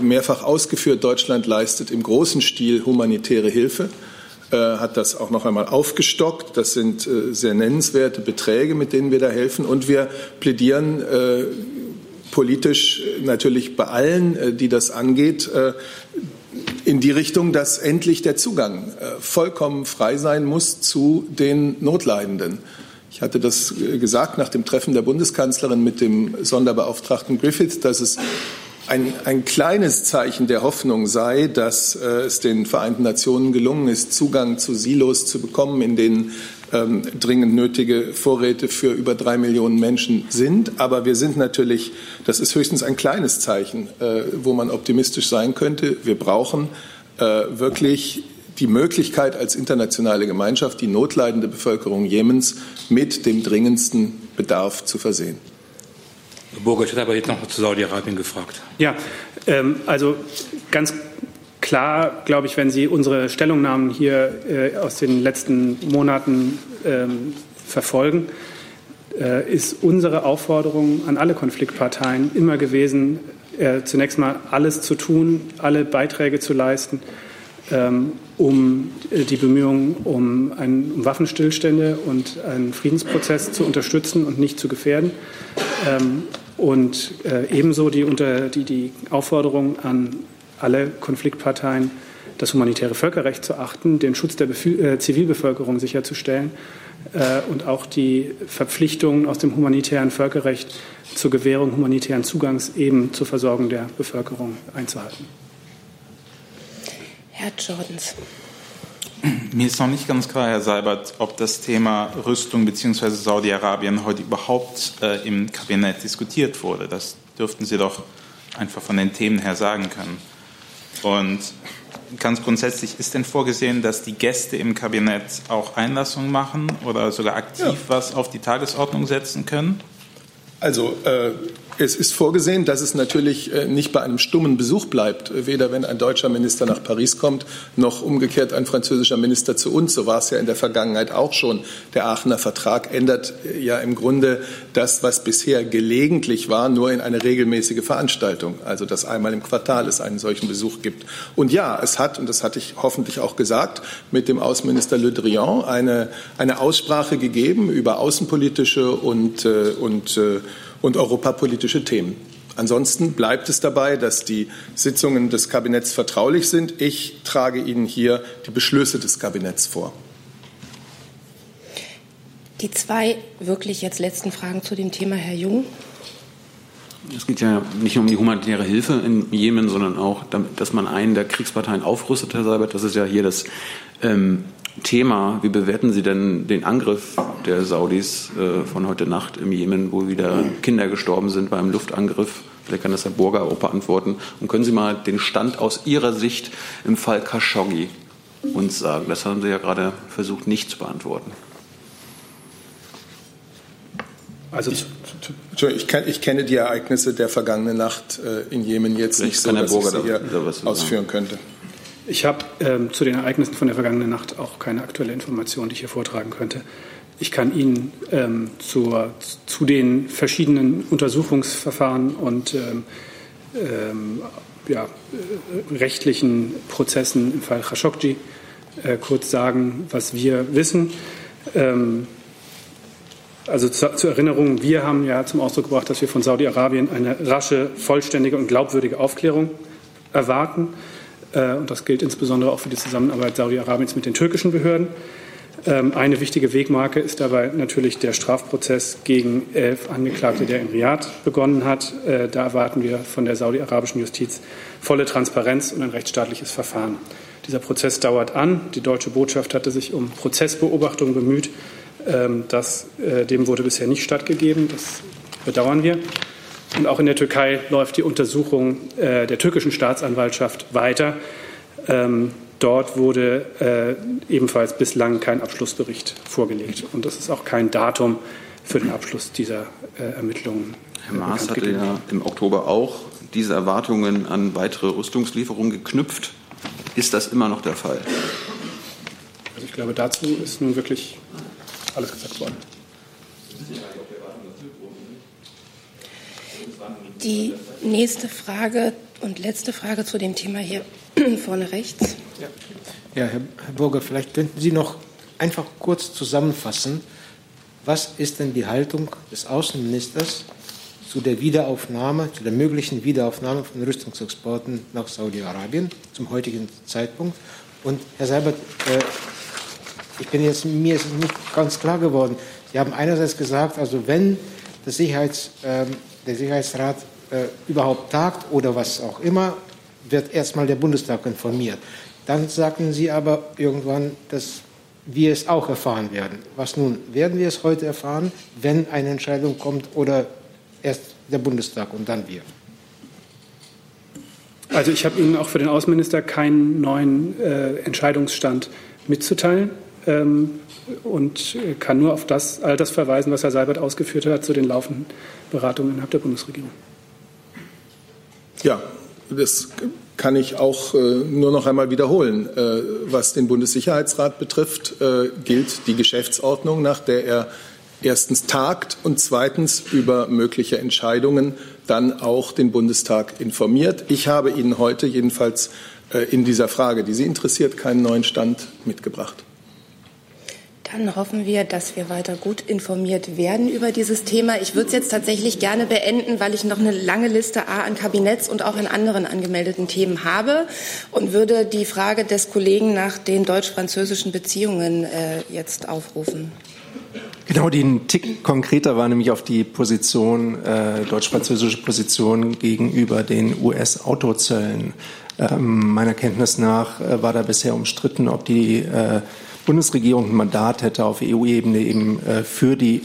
mehrfach ausgeführt, Deutschland leistet im großen Stil humanitäre Hilfe hat das auch noch einmal aufgestockt. Das sind sehr nennenswerte Beträge, mit denen wir da helfen. Und wir plädieren politisch natürlich bei allen, die das angeht, in die Richtung, dass endlich der Zugang vollkommen frei sein muss zu den Notleidenden. Ich hatte das gesagt nach dem Treffen der Bundeskanzlerin mit dem Sonderbeauftragten Griffith, dass es ein, ein kleines Zeichen der Hoffnung sei, dass äh, es den Vereinten Nationen gelungen ist, Zugang zu Silos zu bekommen, in denen ähm, dringend nötige Vorräte für über drei Millionen Menschen sind. Aber wir sind natürlich, das ist höchstens ein kleines Zeichen, äh, wo man optimistisch sein könnte. Wir brauchen äh, wirklich die Möglichkeit als internationale Gemeinschaft, die notleidende Bevölkerung Jemens mit dem dringendsten Bedarf zu versehen. Burger, ich hatte aber jetzt noch zu Saudi-Arabien gefragt. Ja, ähm, also ganz klar, glaube ich, wenn Sie unsere Stellungnahmen hier äh, aus den letzten Monaten ähm, verfolgen, äh, ist unsere Aufforderung an alle Konfliktparteien immer gewesen, äh, zunächst mal alles zu tun, alle Beiträge zu leisten, um äh, die Bemühungen um, ein, um, Waffenstillstände und einen Friedensprozess zu unterstützen und nicht zu gefährden. Ähm, und äh, ebenso die, unter, die, die Aufforderung an alle Konfliktparteien, das humanitäre Völkerrecht zu achten, den Schutz der Bef äh, Zivilbevölkerung sicherzustellen äh, und auch die Verpflichtungen aus dem humanitären Völkerrecht zur Gewährung humanitären Zugangs eben zur Versorgung der Bevölkerung einzuhalten. Herr Jordans. Mir ist noch nicht ganz klar, Herr Seibert, ob das Thema Rüstung bzw. Saudi-Arabien heute überhaupt äh, im Kabinett diskutiert wurde. Das dürften Sie doch einfach von den Themen her sagen können. Und ganz grundsätzlich ist denn vorgesehen, dass die Gäste im Kabinett auch Einlassungen machen oder sogar aktiv ja. was auf die Tagesordnung setzen können? Also äh, es ist vorgesehen, dass es natürlich äh, nicht bei einem stummen Besuch bleibt, weder wenn ein deutscher Minister nach Paris kommt, noch umgekehrt ein französischer Minister zu uns. So war es ja in der Vergangenheit auch schon. Der Aachener Vertrag ändert äh, ja im Grunde das, was bisher gelegentlich war, nur in eine regelmäßige Veranstaltung. Also dass einmal im Quartal es einen solchen Besuch gibt. Und ja, es hat, und das hatte ich hoffentlich auch gesagt, mit dem Außenminister Le Drian eine, eine Aussprache gegeben über außenpolitische und, äh, und und europapolitische Themen. Ansonsten bleibt es dabei, dass die Sitzungen des Kabinetts vertraulich sind. Ich trage Ihnen hier die Beschlüsse des Kabinetts vor. Die zwei wirklich jetzt letzten Fragen zu dem Thema, Herr Jung. Es geht ja nicht nur um die humanitäre Hilfe in Jemen, sondern auch, dass man einen der Kriegsparteien aufrüstet, Herr Seibert. Das ist ja hier das ähm, Thema. Wie bewerten Sie denn den Angriff der Saudis äh, von heute Nacht im Jemen, wo wieder Kinder gestorben sind beim Luftangriff? Vielleicht kann das Herr Burger auch beantworten. Und können Sie mal den Stand aus Ihrer Sicht im Fall Khashoggi uns sagen? Das haben Sie ja gerade versucht nicht zu beantworten. Also ich, ich, ich, kenne die Ereignisse der vergangenen Nacht äh, in Jemen jetzt Vielleicht nicht so, dass ich sie hier ausführen könnte. Ich habe ähm, zu den Ereignissen von der vergangenen Nacht auch keine aktuelle Information, die ich hier vortragen könnte. Ich kann Ihnen ähm, zur, zu den verschiedenen Untersuchungsverfahren und ähm, ähm ja, äh, rechtlichen Prozessen im Fall Khashoggi äh, kurz sagen, was wir wissen. Ähm, also zur, zur, Erinnerung, wir haben ja zum Ausdruck gebracht, dass wir von Saudi-Arabien eine rasche, vollständige und glaubwürdige Aufklärung erwarten. Äh, und das gilt insbesondere auch für die Zusammenarbeit Saudi-Arabiens mit den türkischen Behörden. Ähm, eine wichtige Wegmarke ist dabei natürlich der Strafprozess gegen elf Angeklagte, der in Riyadh begonnen hat. Äh, da erwarten wir von der saudi-arabischen Justiz volle Transparenz und ein rechtsstaatliches Verfahren. Dieser Prozess dauert an. Die deutsche Botschaft hatte sich um Prozessbeobachtung bemüht. Ähm, das, äh, dem wurde bisher nicht stattgegeben. Das bedauern wir. Und auch in der Türkei läuft die Untersuchung äh, der türkischen Staatsanwaltschaft weiter. Ähm, dort wurde äh, ebenfalls bislang kein Abschlussbericht vorgelegt. Und das ist auch kein Datum für den Abschluss dieser äh, Ermittlungen Herr Maas hatte ja im Oktober auch diese Erwartungen an weitere Rüstungslieferungen geknüpft. Ist das immer noch der Fall? Also ich glaube, dazu ist nun wirklich alles gesagt worden. Die nächste Frage und letzte Frage zu dem Thema hier vorne rechts. Ja, ja Herr, Herr Burger, vielleicht könnten Sie noch einfach kurz zusammenfassen, was ist denn die Haltung des Außenministers zu der Wiederaufnahme, zu der möglichen Wiederaufnahme von Rüstungsexporten nach Saudi-Arabien zum heutigen Zeitpunkt? Und Herr Seibert, äh, ich bin jetzt, mir ist nicht ganz klar geworden. Sie haben einerseits gesagt, also wenn Sicherheits, äh, der Sicherheitsrat äh, überhaupt tagt oder was auch immer, wird erstmal der Bundestag informiert. Dann sagten Sie aber irgendwann, dass wir es auch erfahren werden. Was nun? Werden wir es heute erfahren, wenn eine Entscheidung kommt oder erst der Bundestag und dann wir? Also ich habe Ihnen auch für den Außenminister keinen neuen äh, Entscheidungsstand mitzuteilen ähm, und kann nur auf das, all das verweisen, was Herr Seibert ausgeführt hat zu den laufenden Beratungen innerhalb der Bundesregierung. Ja, das kann ich auch äh, nur noch einmal wiederholen. Äh, was den Bundessicherheitsrat betrifft, äh, gilt die Geschäftsordnung, nach der er erstens tagt und zweitens über mögliche Entscheidungen dann auch den Bundestag informiert. Ich habe Ihnen heute jedenfalls in dieser Frage, die Sie interessiert, keinen neuen Stand mitgebracht. Dann hoffen wir, dass wir weiter gut informiert werden über dieses Thema. Ich würde es jetzt tatsächlich gerne beenden, weil ich noch eine lange Liste A an Kabinetts und auch an anderen angemeldeten Themen habe und würde die Frage des Kollegen nach den deutsch-französischen Beziehungen äh, jetzt aufrufen. Genau, die ein Tick konkreter war nämlich auf die Position, äh, deutsch-französische Position gegenüber den US-Autozöllen. Ähm, meiner Kenntnis nach äh, war da bisher umstritten, ob die äh, Bundesregierung ein Mandat hätte, auf EU-Ebene eben äh, für die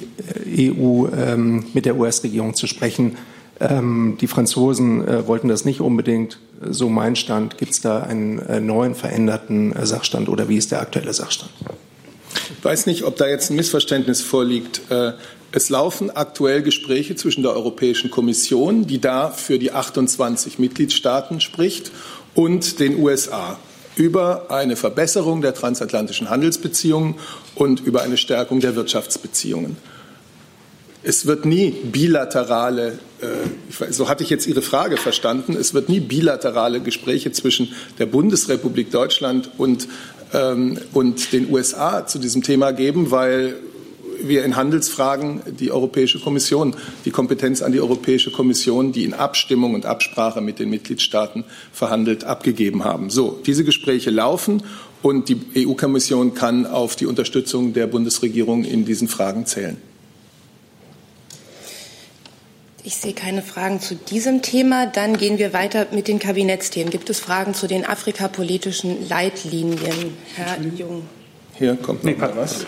äh, EU ähm, mit der US-Regierung zu sprechen. Ähm, die Franzosen äh, wollten das nicht unbedingt. So mein Stand. Gibt es da einen neuen, veränderten Sachstand oder wie ist der aktuelle Sachstand? Ich weiß nicht, ob da jetzt ein Missverständnis vorliegt. Es laufen aktuell Gespräche zwischen der Europäischen Kommission, die da für die 28 Mitgliedstaaten spricht, und den USA über eine Verbesserung der transatlantischen Handelsbeziehungen und über eine Stärkung der Wirtschaftsbeziehungen. Es wird nie bilaterale, äh, so hatte ich jetzt Ihre Frage verstanden, es wird nie bilaterale Gespräche zwischen der Bundesrepublik Deutschland und, ähm, und den USA zu diesem Thema geben, weil wir in Handelsfragen die Europäische Kommission, die Kompetenz an die Europäische Kommission, die in Abstimmung und Absprache mit den Mitgliedstaaten verhandelt, abgegeben haben. So, diese Gespräche laufen und die EU-Kommission kann auf die Unterstützung der Bundesregierung in diesen Fragen zählen. Ich sehe keine Fragen zu diesem Thema. Dann gehen wir weiter mit den Kabinettsthemen. Gibt es Fragen zu den afrikapolitischen Leitlinien? Herr Jung. Hier kommt noch mal was.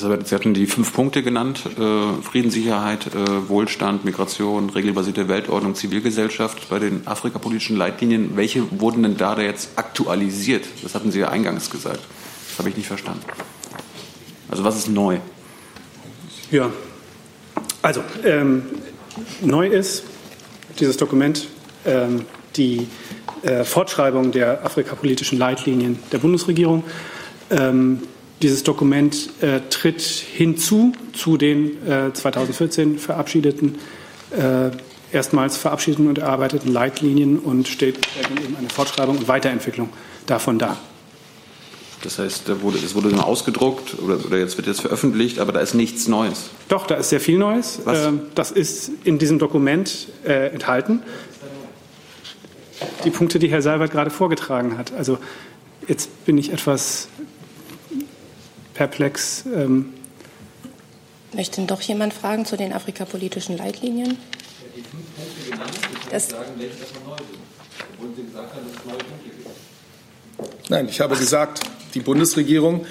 Sie hatten die fünf Punkte genannt, äh, Frieden, Sicherheit, äh, Wohlstand, Migration, regelbasierte Weltordnung, Zivilgesellschaft bei den afrikapolitischen Leitlinien. Welche wurden denn da jetzt aktualisiert? Das hatten Sie ja eingangs gesagt. Das habe ich nicht verstanden. Also was ist neu? Ja, also ähm, neu ist dieses Dokument ähm, die äh, Fortschreibung der afrikapolitischen Leitlinien der Bundesregierung. Ähm, dieses Dokument äh, tritt hinzu zu den äh, 2014 verabschiedeten, äh, erstmals verabschiedeten und erarbeiteten Leitlinien und steht eben eine Fortschreibung und Weiterentwicklung davon dar. Das heißt, da wurde, es wurde dann ausgedruckt oder, oder, jetzt wird jetzt veröffentlicht, aber da ist nichts Neues. Doch, da ist sehr viel Neues. Ähm, das ist in diesem Dokument äh, enthalten. Die Punkte, die Herr Seibert gerade vorgetragen hat. Also jetzt bin ich etwas perplex. Ähm Möchte denn doch jemand fragen zu den afrikapolitischen Leitlinien? Das Nein, ich habe gesagt, die Bundesregierung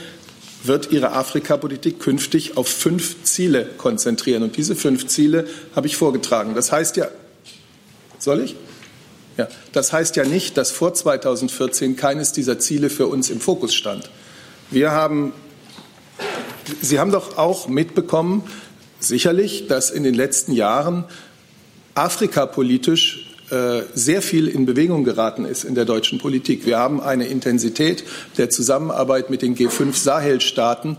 wird ihre Afrikapolitik künftig auf fünf Ziele konzentrieren. Und diese fünf Ziele habe ich vorgetragen. Das heißt ja, soll ich? Ja, das heißt ja nicht, dass vor 2014 keines dieser Ziele für uns im Fokus stand. Wir haben Sie haben doch auch mitbekommen, sicherlich, dass in den letzten Jahren Afrika politisch äh, sehr viel in Bewegung geraten ist in der deutschen Politik. Wir haben eine Intensität der Zusammenarbeit mit den G5 Sahel-Staaten,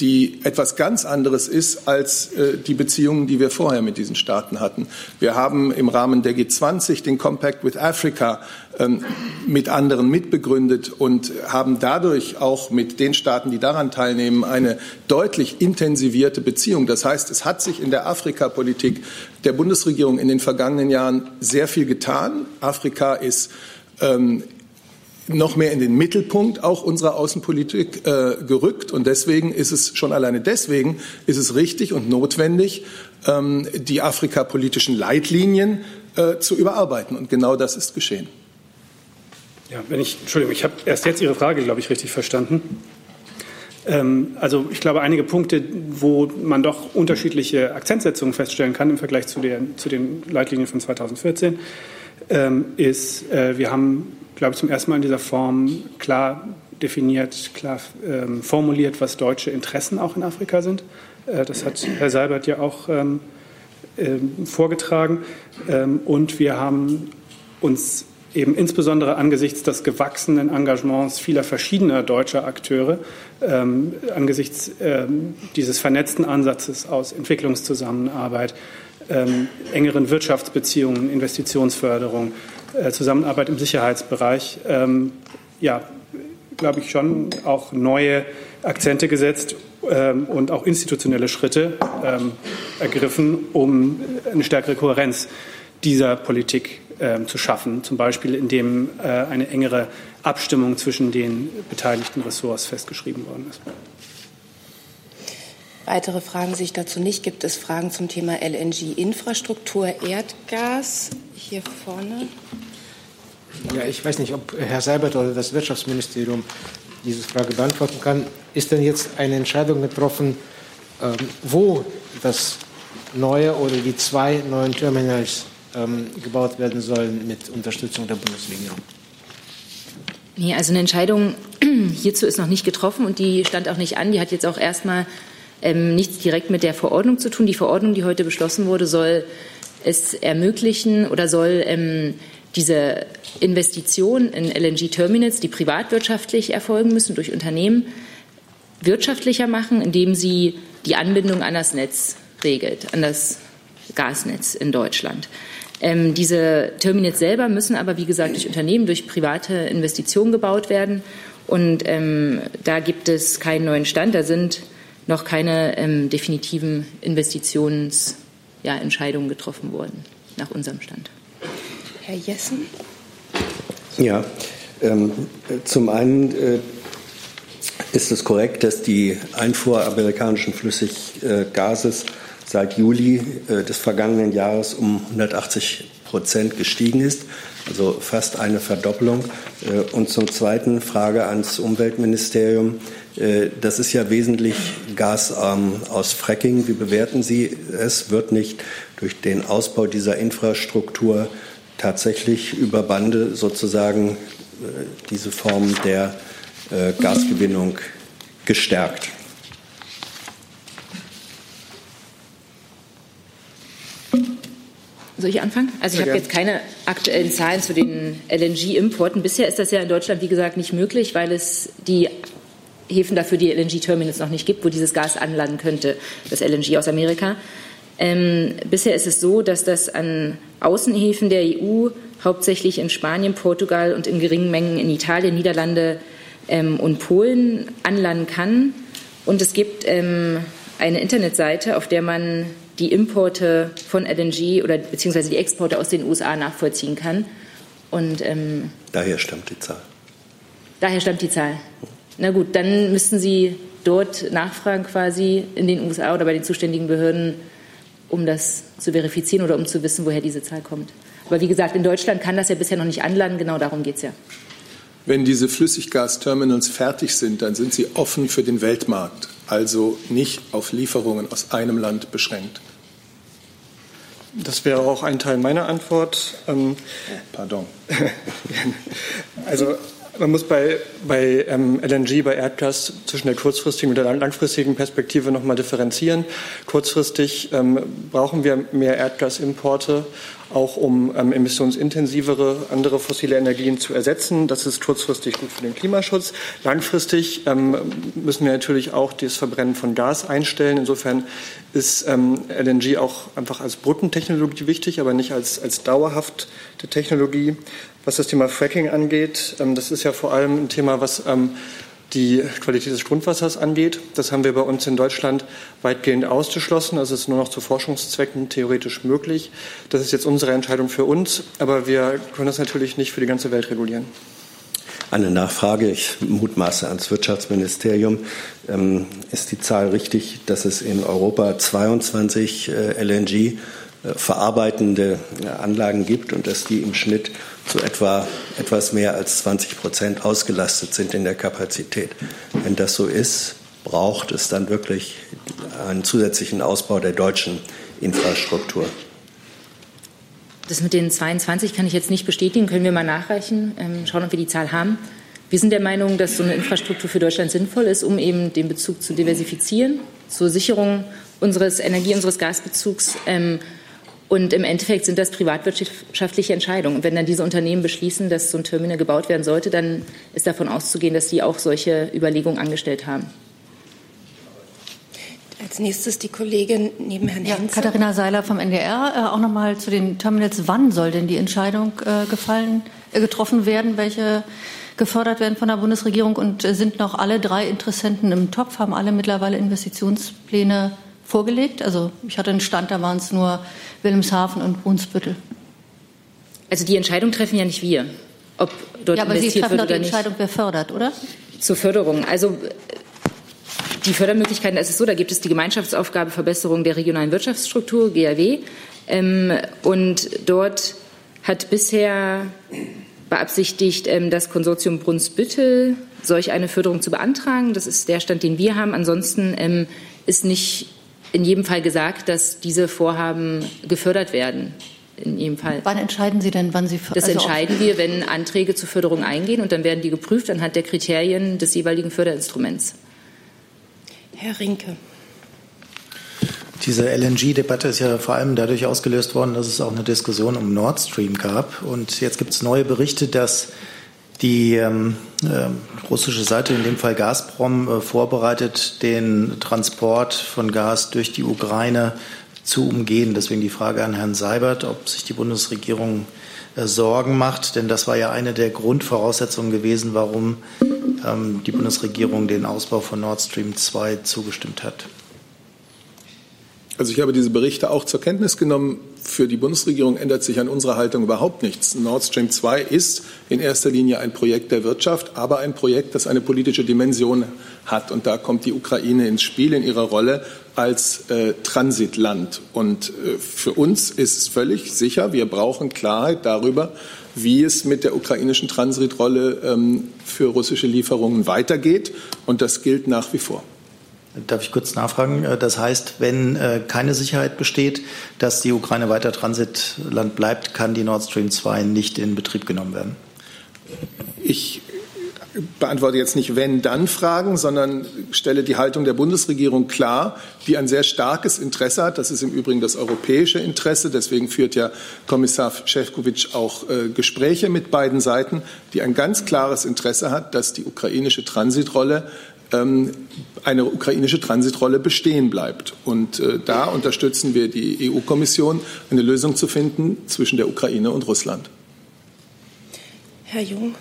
die etwas ganz anderes ist als äh, die Beziehungen, die wir vorher mit diesen Staaten hatten. Wir haben im Rahmen der G20 den Compact with Africa ähm, mit anderen mitbegründet und haben dadurch auch mit den Staaten, die daran teilnehmen, eine deutlich intensivierte Beziehung. Das heißt, es hat sich in der Afrikapolitik der Bundesregierung in den vergangenen Jahren sehr viel getan. Afrika ist ähm, noch mehr in den Mittelpunkt auch unserer Außenpolitik äh, gerückt. Und deswegen ist es schon alleine deswegen ist es richtig und notwendig, ähm, die afrikapolitischen Leitlinien äh, zu überarbeiten. Und genau das ist geschehen. Ja, wenn ich, Entschuldigung, ich habe erst jetzt Ihre Frage, glaube ich, richtig verstanden. Ähm, also ich glaube, einige Punkte, wo man doch unterschiedliche Akzentsetzungen feststellen kann im Vergleich zu, der, zu den Leitlinien von 2014, ähm, ist, äh, wir haben, glaube ich, zum ersten Mal in dieser Form klar definiert, klar ähm, formuliert, was deutsche Interessen auch in Afrika sind. Äh, das hat Herr Seibert ja auch ähm, äh, vorgetragen. Ähm, und wir haben uns eben insbesondere angesichts des gewachsenen Engagements vieler verschiedener deutscher Akteure, ähm, angesichts ähm, dieses vernetzten Ansatzes aus Entwicklungszusammenarbeit, ähm, engeren Wirtschaftsbeziehungen, Investitionsförderung, Zusammenarbeit im Sicherheitsbereich, ähm, ja, glaube ich, schon auch neue Akzente gesetzt ähm, und auch institutionelle Schritte ähm, ergriffen, um eine stärkere Kohärenz dieser Politik äh, zu schaffen, zum Beispiel indem äh, eine engere Abstimmung zwischen den beteiligten Ressorts festgeschrieben worden ist. Weitere Fragen sehe ich dazu nicht. Gibt es Fragen zum Thema LNG-Infrastruktur, Erdgas? Hier vorne. Ja, ich weiß nicht, ob Herr Seibert oder das Wirtschaftsministerium diese Frage beantworten kann. Ist denn jetzt eine Entscheidung getroffen, ähm, wo das neue oder die zwei neuen Terminals ähm, gebaut werden sollen mit Unterstützung der Bundesregierung? Nee, also eine Entscheidung hierzu ist noch nicht getroffen und die stand auch nicht an. Die hat jetzt auch erstmal ähm, nichts direkt mit der Verordnung zu tun. Die Verordnung, die heute beschlossen wurde, soll es ermöglichen oder soll ähm, diese Investition in LNG-Terminals, die privatwirtschaftlich erfolgen müssen durch Unternehmen, wirtschaftlicher machen, indem sie die Anbindung an das Netz regelt, an das Gasnetz in Deutschland. Ähm, diese Terminals selber müssen aber, wie gesagt, durch Unternehmen, durch private Investitionen gebaut werden. Und ähm, da gibt es keinen neuen Stand. Da sind noch keine ähm, definitiven Investitionsentscheidungen ja, getroffen worden, nach unserem Stand. Herr Jessen. Ja, ähm, zum einen äh, ist es korrekt, dass die Einfuhr amerikanischen Flüssiggases seit Juli äh, des vergangenen Jahres um 180 Prozent gestiegen ist, also fast eine Verdoppelung. Äh, und zum Zweiten Frage ans Umweltministerium. Äh, das ist ja wesentlich Gas ähm, aus Fracking. Wie bewerten Sie es? Wird nicht durch den Ausbau dieser Infrastruktur tatsächlich über Bande sozusagen äh, diese Form der äh, Gasgewinnung gestärkt? Soll ich anfangen? Also ich habe jetzt keine aktuellen Zahlen zu den LNG-Importen. Bisher ist das ja in Deutschland, wie gesagt, nicht möglich, weil es die Häfen dafür die LNG-Terminals noch nicht gibt, wo dieses Gas anlanden könnte, das LNG aus Amerika. Ähm, bisher ist es so, dass das an Außenhäfen der EU, hauptsächlich in Spanien, Portugal und in geringen Mengen in Italien, Niederlande ähm, und Polen anlanden kann. Und es gibt ähm, eine Internetseite, auf der man die Importe von LNG oder beziehungsweise die Exporte aus den USA nachvollziehen kann. Und, ähm, daher stammt die Zahl. Daher stammt die Zahl. Na gut, dann müssten Sie dort nachfragen quasi in den USA oder bei den zuständigen Behörden, um das zu verifizieren oder um zu wissen, woher diese Zahl kommt. Aber wie gesagt, in Deutschland kann das ja bisher noch nicht anlanden. Genau darum geht es ja. Wenn diese Flüssiggasterminals fertig sind, dann sind sie offen für den Weltmarkt, also nicht auf Lieferungen aus einem Land beschränkt. Das wäre auch ein Teil meiner Antwort. Ähm, Pardon. also Man muss bei, bei ähm, LNG, bei Erdgas zwischen der kurzfristigen und der langfristigen Perspektive noch mal differenzieren. Kurzfristig ähm, brauchen wir mehr Erdgasimporte, auch um ähm, emissionsintensivere andere fossile Energien zu ersetzen. Das ist kurzfristig gut für den Klimaschutz. Langfristig ähm, müssen wir natürlich auch das Verbrennen von Gas einstellen. Insofern ist ähm, LNG auch einfach als Brückentechnologie wichtig, aber nicht als, als dauerhafte Technologie. Was das Thema Fracking angeht, ähm, das ist ja vor allem ein Thema, was ähm, die Qualität des Grundwassers angeht. Das haben wir bei uns in Deutschland weitgehend ausgeschlossen. Also es ist nur noch zu Forschungszwecken theoretisch möglich. Das ist jetzt unsere Entscheidung für uns, aber wir können das natürlich nicht für die ganze Welt regulieren. Eine Nachfrage, ich mutmaße ans Wirtschaftsministerium. Ähm, ist die Zahl richtig, dass es in Europa 22 äh, LNG äh, verarbeitende äh, Anlagen gibt und dass die im Schnitt zu etwa etwas mehr als 20 Prozent ausgelastet sind in der Kapazität. Wenn das so ist, braucht es dann wirklich einen zusätzlichen Ausbau der deutschen Infrastruktur. Das mit den 22 kann ich jetzt nicht bestätigen, können wir mal nachreichen, ähm, schauen, ob wir die Zahl haben. Wir sind der Meinung, dass so eine Infrastruktur für Deutschland sinnvoll ist, um eben den Bezug zu diversifizieren, zur Sicherung unseres Energie-, unseres Gasbezugs. Ähm, und im Endeffekt sind das privatwirtschaftliche Entscheidungen. Und wenn dann diese Unternehmen beschließen, dass so ein Terminal gebaut werden sollte, dann ist davon auszugehen, dass sie auch solche Überlegungen angestellt haben. Als nächstes die Kollegin neben Herrn ja, Henze. Katharina Seiler vom NDR. Äh, auch noch mal zu den Terminals. Wann soll denn die Entscheidung äh, gefallen, äh, getroffen werden, welche gefördert werden von der Bundesregierung? Und äh, sind noch alle drei Interessenten im Topf? Haben alle mittlerweile Investitionspläne vorgelegt? Also ich hatte einen Stand, da waren es nur Wilhelmshaven und Brunsbüttel. Also die Entscheidung treffen ja nicht wir, ob dort ja, aber investiert Sie treffen wird doch die nicht. Entscheidung, wer fördert, oder? Zur Förderung. Also die Fördermöglichkeiten, es ist so, da gibt es die Gemeinschaftsaufgabe Verbesserung der regionalen Wirtschaftsstruktur, GRW. Ähm, und dort hat bisher beabsichtigt, ähm, das Konsortium Brunsbüttel solch eine Förderung zu beantragen. Das ist der Stand, den wir haben. Ansonsten ähm, ist nicht in jedem Fall gesagt, dass diese Vorhaben gefördert werden. In jedem Fall. Wann entscheiden Sie denn, wann Sie Das also entscheiden wir, wenn Anträge zur Förderung eingehen und dann werden die geprüft anhand der Kriterien des jeweiligen Förderinstruments. Herr Rinke. Diese LNG-Debatte ist ja vor allem dadurch ausgelöst worden, dass es auch eine Diskussion um Nord Stream gab. Und jetzt gibt es neue Berichte, dass die ähm, äh, russische Seite, in dem Fall Gazprom, äh, vorbereitet, den Transport von Gas durch die Ukraine zu umgehen. Deswegen die Frage an Herrn Seibert, ob sich die Bundesregierung äh, Sorgen macht. Denn das war ja eine der Grundvoraussetzungen gewesen, warum ähm, die Bundesregierung den Ausbau von Nord Stream 2 zugestimmt hat. Also ich habe diese Berichte auch zur Kenntnis genommen. Für die Bundesregierung ändert sich an unserer Haltung überhaupt nichts. Nord Stream 2 ist in erster Linie ein Projekt der Wirtschaft, aber ein Projekt, das eine politische Dimension hat. Und da kommt die Ukraine ins Spiel in ihrer Rolle als äh, Transitland. Und äh, für uns ist es völlig sicher, wir brauchen Klarheit darüber, wie es mit der ukrainischen Transitrolle ähm, für russische Lieferungen weitergeht. Und das gilt nach wie vor. Darf ich kurz nachfragen? Äh, Das heißt, wenn äh, keine Sicherheit besteht, dass die Ukraine weiter Transitland bleibt, kann die Nord Stream 2 nicht in Betrieb genommen werden? Ich beantworte jetzt nicht wenn-dann-Fragen, sondern stelle die Haltung der Bundesregierung klar, die ein sehr starkes Interesse hat. Das ist im Übrigen das europäische Interesse. Deswegen führt ja Kommissar Šefčovič auch äh, Gespräche mit beiden Seiten, die ein ganz klares Interesse hat, dass die ukrainische Transitrolle eine ukrainische Transitrolle bestehen bleibt. Und äh, da unterstützen wir die EU-Kommission, eine Lösung zu finden zwischen der Ukraine und Russland. Herr Jung.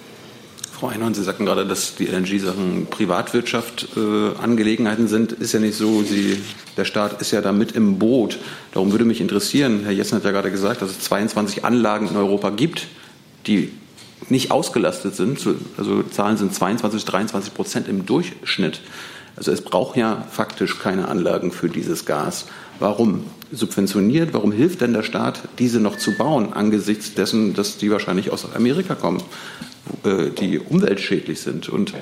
Frau Einhorn, Sie sagten gerade, dass die LNG-Sachen Privatwirtschaft äh, Angelegenheiten sind. Ist ja nicht so. Sie, der Staat ist ja da mit im Boot. Darum würde mich interessieren, Herr Jessen hat ja gerade gesagt, dass es 22 Anlagen in Europa gibt, die nicht ausgelastet sind. Also Zahlen sind 22, 23 Prozent im Durchschnitt. Also es braucht ja faktisch keine Anlagen für dieses Gas. Warum subventioniert, warum hilft denn der Staat, diese noch zu bauen, angesichts dessen, dass die wahrscheinlich aus Amerika kommen, äh, die umweltschädlich sind? Und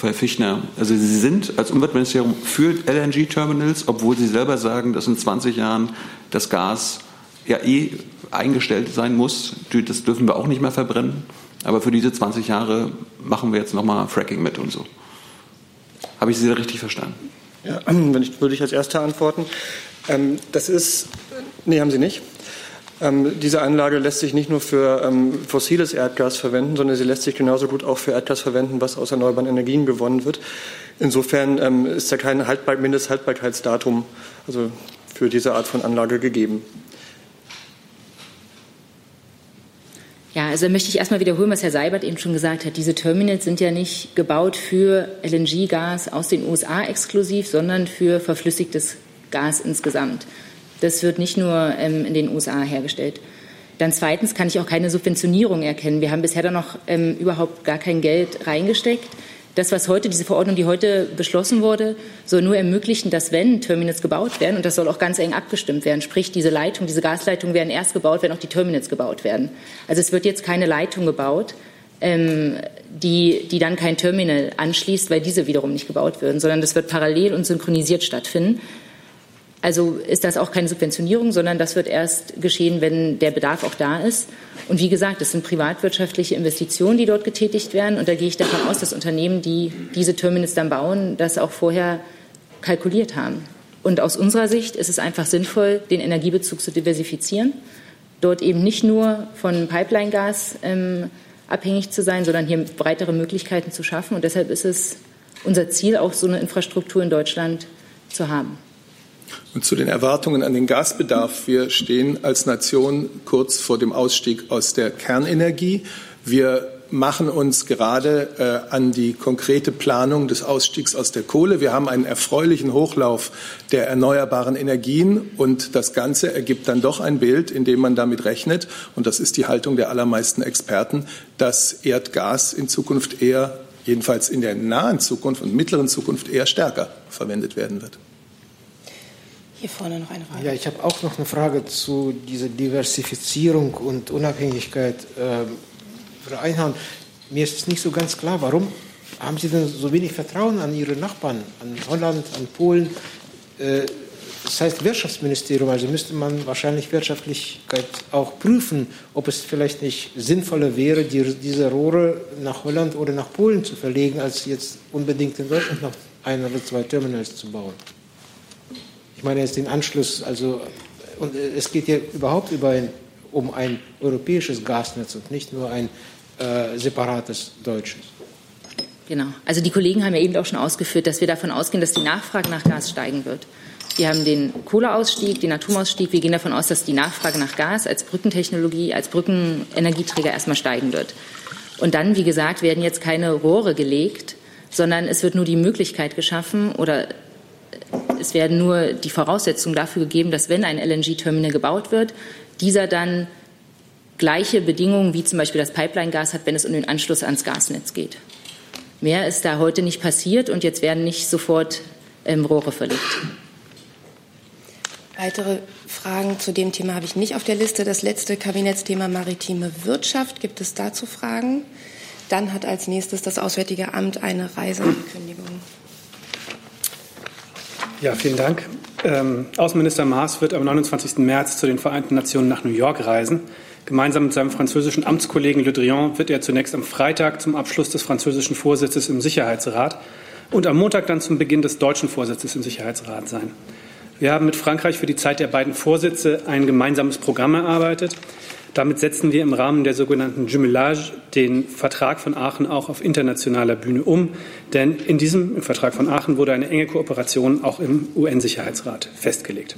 Herr Fichtner, also Sie sind als Umweltministerium für LNG-Terminals, obwohl Sie selber sagen, dass in 20 Jahren das Gas ja eh eingestellt sein muss. Das dürfen wir auch nicht mehr verbrennen. Aber für diese 20 Jahre machen wir jetzt nochmal Fracking mit und so. Habe ich Sie da richtig verstanden? Ja, wenn ich, würde ich als Erster antworten. Ähm, das ist, nee, haben Sie nicht. Ähm, diese Anlage lässt sich nicht nur für ähm, fossiles Erdgas verwenden, sondern sie lässt sich genauso gut auch für Erdgas verwenden, was aus erneuerbaren Energien gewonnen wird. Insofern ähm, ist da kein Haltbar Mindesthaltbarkeitsdatum also für diese Art von Anlage gegeben. Ja, also möchte ich erstmal wiederholen, was Herr Seibert eben schon gesagt hat. Diese Terminals sind ja nicht gebaut für LNG-Gas aus den USA exklusiv, sondern für verflüssigtes Gas insgesamt. Das wird nicht nur ähm, in den USA hergestellt. Dann zweitens kann ich auch keine Subventionierung erkennen. Wir haben bisher da noch ähm, überhaupt gar kein Geld reingesteckt. Das, was heute, diese Verordnung, die heute beschlossen wurde, soll nur ermöglichen, dass wenn Terminals gebaut werden, und das soll auch ganz eng abgestimmt werden, sprich diese Leitung, diese Gasleitungen werden erst gebaut, wenn auch die Terminals gebaut werden. Also es wird jetzt keine Leitung gebaut, ähm, die, die dann kein Terminal anschließt, weil diese wiederum nicht gebaut würden, sondern das wird parallel und synchronisiert stattfinden. Also ist das auch keine Subventionierung, sondern das wird erst geschehen, wenn der Bedarf auch da ist. Und wie gesagt, es sind privatwirtschaftliche Investitionen, die dort getätigt werden. Und da gehe ich davon aus, dass Unternehmen, die diese Terminals dann bauen, das auch vorher kalkuliert haben. Und aus unserer Sicht ist es einfach sinnvoll, den Energiebezug zu diversifizieren, dort eben nicht nur von Pipeline-Gas ähm, abhängig zu sein, sondern hier breitere Möglichkeiten zu schaffen. Und deshalb ist es unser Ziel, auch so eine Infrastruktur in Deutschland zu haben. Und zu den Erwartungen an den Gasbedarf. Wir stehen als Nation kurz vor dem Ausstieg aus der Kernenergie. Wir machen uns gerade äh, an die konkrete Planung des Ausstiegs aus der Kohle. Wir haben einen erfreulichen Hochlauf der erneuerbaren Energien und das Ganze ergibt dann doch ein Bild, in dem man damit rechnet, und das ist die Haltung der allermeisten Experten, dass Erdgas in Zukunft eher, jedenfalls in der nahen Zukunft und mittleren Zukunft eher stärker verwendet werden wird. Hier vorne noch eine Frage. Ja, ich habe auch noch eine Frage zu dieser Diversifizierung und Unabhängigkeit. Ähm, mir ist nicht so ganz klar, warum haben Sie denn so wenig Vertrauen an Ihre Nachbarn, an Holland, an Polen? Äh, das heißt Wirtschaftsministerium, also müsste man wahrscheinlich Wirtschaftlichkeit auch prüfen, ob es vielleicht nicht sinnvoller wäre, die, diese Rohre nach Holland oder nach Polen zu verlegen, als jetzt unbedingt in Deutschland noch ein oder zwei Terminals zu bauen. Ich meine jetzt den Anschluss, also und es geht ja überhaupt über ein, um ein europäisches Gasnetz und nicht nur ein äh, separates deutsches. Genau. Also die Kollegen haben ja eben auch schon ausgeführt, dass wir davon ausgehen, dass die Nachfrage nach Gas steigen wird. Wir haben den Kohleausstieg, den Atomausstieg. Wir gehen davon aus, dass die Nachfrage nach Gas als Brückentechnologie, als Brückenenergieträger erstmal steigen wird. Und dann, wie gesagt, werden jetzt keine Rohre gelegt, sondern es wird nur die Möglichkeit geschaffen oder es werden nur die Voraussetzungen dafür gegeben, dass wenn ein LNG-Terminal gebaut wird, dieser dann gleiche Bedingungen wie zum Beispiel das Pipeline-Gas hat, wenn es um den Anschluss ans Gasnetz geht. Mehr ist da heute nicht passiert und jetzt werden nicht sofort ähm, Rohre verlegt. Weitere Fragen zu dem Thema habe ich nicht auf der Liste. Das letzte Kabinettsthema maritime Wirtschaft. Gibt es dazu Fragen? Dann hat als nächstes das Auswärtige Amt eine Reiseankündigung. Ja, vielen Dank. Ähm, Außenminister Maas wird am 29. März zu den Vereinten Nationen nach New York reisen. Gemeinsam mit seinem französischen Amtskollegen Le Drian wird er zunächst am Freitag zum Abschluss des französischen Vorsitzes im Sicherheitsrat und am Montag dann zum Beginn des deutschen Vorsitzes im Sicherheitsrat sein. Wir haben mit Frankreich für die Zeit der beiden Vorsitze ein gemeinsames Programm erarbeitet. Damit setzen wir im Rahmen der sogenannten Jumelage den Vertrag von Aachen auch auf internationaler Bühne um. Denn in diesem im Vertrag von Aachen wurde eine enge Kooperation auch im UN-Sicherheitsrat festgelegt.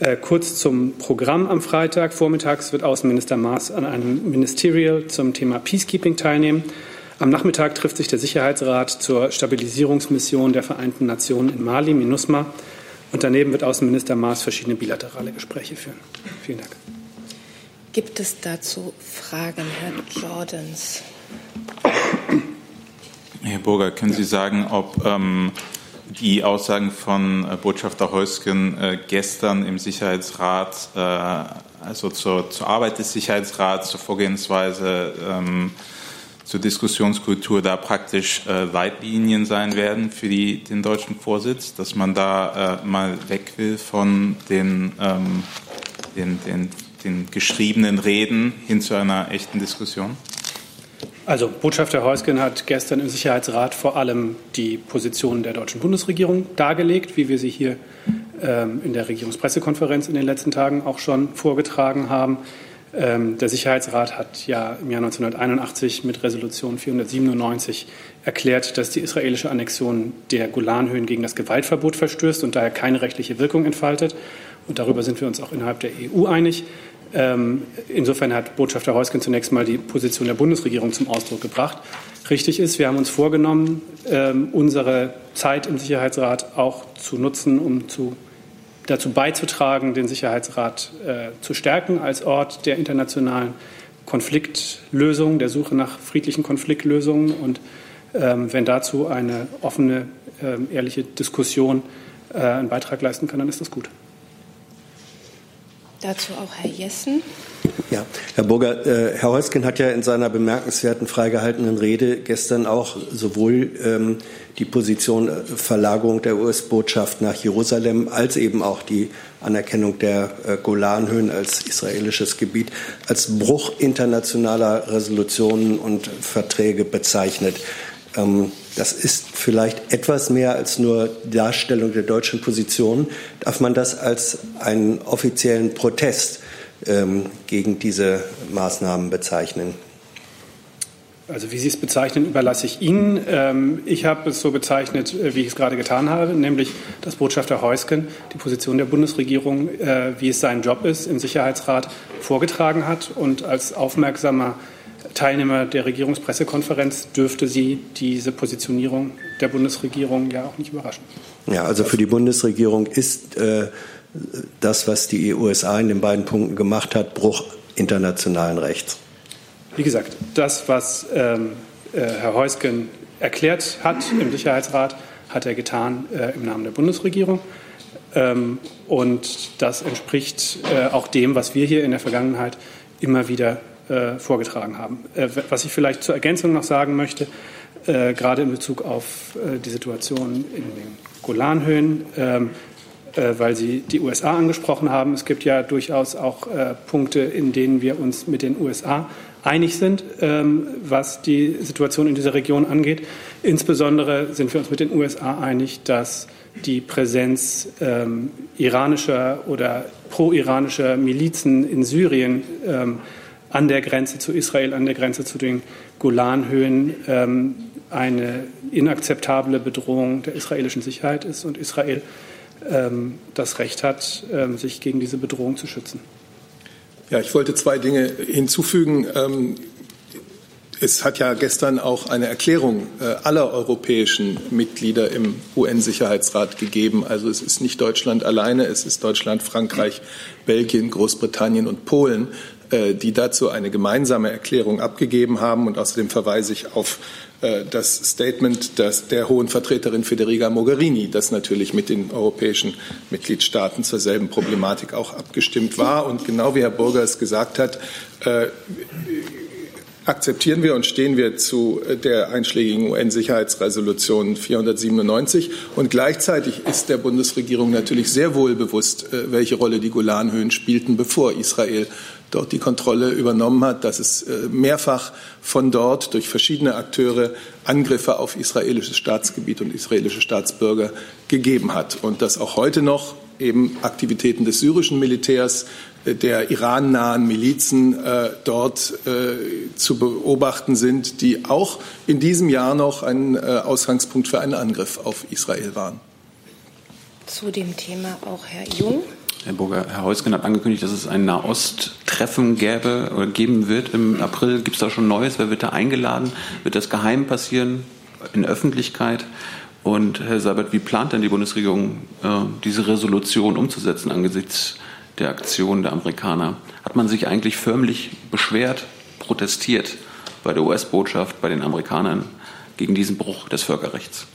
Äh, kurz zum Programm am Freitag. Vormittags wird Außenminister Maas an einem Ministerial zum Thema Peacekeeping teilnehmen. Am Nachmittag trifft sich der Sicherheitsrat zur Stabilisierungsmission der Vereinten Nationen in Mali, MINUSMA. Und daneben wird Außenminister Maas verschiedene bilaterale Gespräche führen. Vielen Dank. Gibt es dazu Fragen, Herr Jordans? Herr Burger, können Sie sagen, ob ähm, die Aussagen von äh, Botschafter Heusken äh, gestern im Sicherheitsrat, äh, also zur, zur, Arbeit des Sicherheitsrats, zur Vorgehensweise, ähm, zur Diskussionskultur da praktisch äh, Leitlinien sein werden für die, den deutschen Vorsitz, dass man da äh, mal weg will von den, ähm, den, den den geschriebenen Reden hin zu einer echten Diskussion? Also Botschafter Heusgen hat gestern im Sicherheitsrat vor allem die Position der deutschen Bundesregierung dargelegt, wie wir sie hier ähm, in der Regierungspressekonferenz in den letzten Tagen auch schon vorgetragen haben. Ähm, der Sicherheitsrat hat ja im Jahr 1981 mit Resolution 497 erklärt, dass die israelische Annexion der Golanhöhen gegen das Gewaltverbot verstößt und daher keine rechtliche Wirkung entfaltet. Und darüber sind wir uns auch innerhalb der EU einig. Ähm, insofern hat Botschafter Heusgen zunächst mal die Position der Bundesregierung zum Ausdruck gebracht. Richtig ist, wir haben uns vorgenommen, ähm, unsere Zeit im Sicherheitsrat auch zu nutzen, um zu, dazu beizutragen, den Sicherheitsrat äh, zu stärken als Ort der internationalen Konfliktlösung, der Suche nach friedlichen Konfliktlösungen. Und ähm, wenn dazu eine offene, ehrliche Diskussion äh, einen Beitrag leisten kann, dann ist das gut. Dazu auch Herr Jessen. Ja, Herr Burger, äh, Herr Heusken hat ja in seiner bemerkenswerten freigehaltenen Rede gestern auch sowohl ähm, die Position äh, Verlagerung der US-Botschaft nach Jerusalem als eben auch die Anerkennung der äh, Golanhöhen als israelisches Gebiet als Bruch internationaler Resolutionen und Verträge bezeichnet. Ähm, das ist vielleicht etwas mehr als nur Darstellung der deutschen Position. Darf man das als einen offiziellen Protest ähm, gegen diese Maßnahmen bezeichnen? Also wie Sie es bezeichnen, überlasse ich Ihnen. Ähm, ich habe es so bezeichnet, äh, wie ich es gerade getan habe, nämlich dass Botschafter Heusken die Position der Bundesregierung, äh, wie es sein Job ist, im Sicherheitsrat vorgetragen hat und als aufmerksamer Teilnehmer der Regierungspressekonferenz dürfte Sie diese Positionierung der Bundesregierung ja auch nicht überraschen. Ja, also für die Bundesregierung ist äh, das, was die USA in den beiden Punkten gemacht hat, Bruch internationalen Rechts. Wie gesagt, das, was ähm, äh, Herr Heusgen erklärt hat im Sicherheitsrat, hat er getan äh, im Namen der Bundesregierung. Ähm, und das entspricht äh, auch dem, was wir hier in der Vergangenheit immer wieder vorgetragen haben. Äh, was ich vielleicht zur Ergänzung noch sagen möchte, äh, gerade in Bezug auf äh, die Situation in den Golanhöhen, ähm, äh, weil Sie die USA angesprochen haben. Es gibt ja durchaus auch äh, Punkte, in denen wir uns mit den USA einig sind, ähm, was die Situation in dieser Region angeht. Insbesondere sind wir uns mit den USA einig, dass die Präsenz ähm, iranischer oder pro-iranischer Milizen in Syrien an der Grenze zu Israel, an der Grenze zu den Golanhöhen ähm, eine inakzeptable Bedrohung der israelischen Sicherheit ist und Israel ähm, das Recht hat, ähm, sich gegen diese Bedrohung zu schützen. Ja, ich wollte zwei Dinge hinzufügen. Ähm, es hat ja gestern auch eine Erklärung äh, aller europäischen Mitglieder im UN-Sicherheitsrat gegeben. Also es ist nicht Deutschland alleine, es ist Deutschland, Frankreich, Belgien, Großbritannien und Polen, die dazu eine gemeinsame Erklärung abgegeben haben. Und außerdem verweise ich auf äh, das Statement der hohen Vertreterin Federica Mogherini, das natürlich mit den europäischen Mitgliedstaaten zur selben Problematik auch abgestimmt war. Und genau wie Herr Burger es gesagt hat, akzeptieren wir und stehen wir zu der einschlägigen UN-Sicherheitsresolution 497. Und gleichzeitig ist der Bundesregierung natürlich sehr wohl bewusst, äh, welche Rolle die Golanhöhen spielten, bevor Israel dort die Kontrolle übernommen hat, dass es äh, mehrfach von dort durch verschiedene Akteure Angriffe auf israelisches Staatsgebiet und israelische Staatsbürger gegeben hat und dass auch heute noch eben Aktivitäten des syrischen Militärs der irannahen Milizen äh, dort äh, zu beobachten sind, die auch in diesem Jahr noch ein äh, Ausgangspunkt für einen Angriff auf Israel waren. Zu dem Thema auch Herr Jung. Herr Burger, Herr Heusgen hat angekündigt, dass es ein Nahost-Treffen gäbe oder geben wird im April. Gibt es da schon Neues? Wer wird da eingeladen? Wird das geheim passieren in Öffentlichkeit? Und Herr Seibert, wie plant denn die Bundesregierung, äh, diese Resolution umzusetzen angesichts der Aktion der Amerikaner. Hat man sich eigentlich förmlich beschwert, protestiert bei der US-Botschaft, bei den Amerikanern gegen diesen Bruch des Völkerrechts?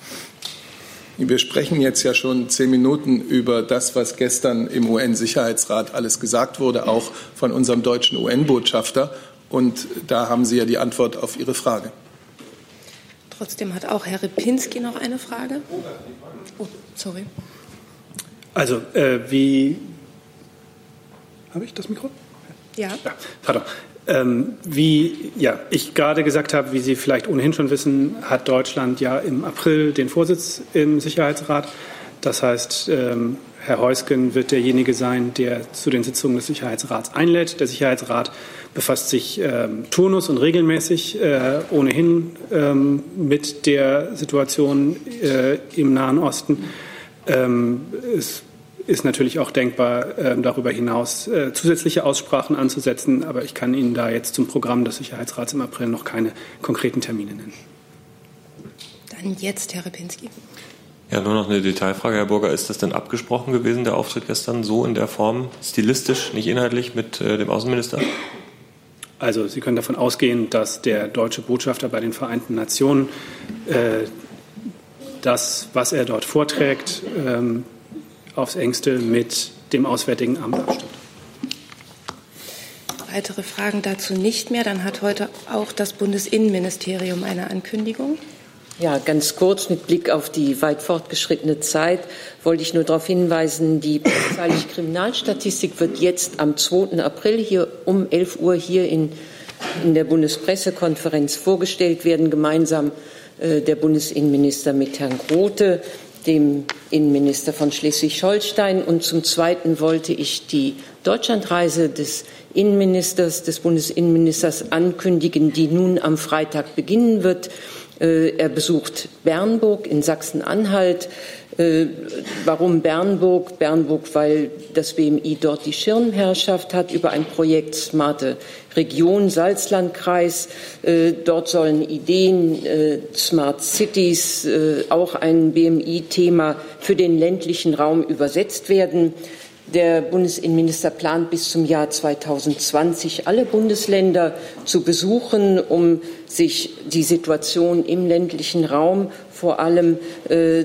Wir sprechen jetzt ja schon zehn Minuten über das, was gestern im UN-Sicherheitsrat alles gesagt wurde, auch von unserem deutschen UN-Botschafter. Und da haben Sie ja die Antwort auf Ihre Frage. Trotzdem hat auch Herr Ripinski noch eine Frage. Oh, sorry. Also, äh, wie habe ich das Mikro? Ja. ja pardon. Ähm, wie ja, ich gerade gesagt habe, wie Sie vielleicht ohnehin schon wissen, hat Deutschland ja im April den Vorsitz im Sicherheitsrat. Das heißt, ähm, Herr Heusgen wird derjenige sein, der zu den Sitzungen des Sicherheitsrats einlädt. Der Sicherheitsrat befasst sich ähm, turnus und regelmäßig äh, ohnehin ähm, mit der Situation äh, im Nahen Osten. Ähm, es ist natürlich auch denkbar, äh, darüber hinaus äh, zusätzliche Aussprachen anzusetzen. Aber ich kann Ihnen da jetzt zum Programm des Sicherheitsrats im April noch keine konkreten Termine nennen. Dann jetzt Herr Repinski. Ja, nur noch eine Detailfrage, Herr Burger. Ist das denn abgesprochen gewesen, der Auftritt gestern so in der Form, stilistisch, nicht inhaltlich mit äh, dem Außenminister? Also Sie können davon ausgehen, dass der deutsche Botschafter bei den Vereinten Nationen äh, das, was er dort vorträgt, ähm, aufs engste mit dem Auswärtigen Amt abstimmt. Weitere Fragen dazu nicht mehr. Dann hat heute auch das Bundesinnenministerium eine Ankündigung. Ja, ganz kurz mit Blick auf die weit fortgeschrittene Zeit wollte ich nur darauf hinweisen, die polizeiliche Kriminalstatistik wird jetzt am 2. April hier um 11 Uhr hier in, in der Bundespressekonferenz vorgestellt werden, gemeinsam äh, der Bundesinnenminister mit Herrn Grote dem Innenminister von Schleswig-Holstein. Und zum Zweiten wollte ich die Deutschlandreise des Innenministers, des Bundesinnenministers ankündigen, die nun am Freitag beginnen wird. Äh, er besucht Bernburg in Sachsen-Anhalt. Äh, warum Bernburg? Bernburg, weil das BMI dort die Schirmherrschaft hat über ein Projekt Smarte Region Salzlandkreis. Äh, dort sollen Ideen Smart Cities, auch ein BMI-Thema für den ländlichen Raum übersetzt werden. Der Bundesinnenminister plant bis zum Jahr 2020 alle Bundesländer zu besuchen, um sich die Situation im ländlichen Raum vor allem äh,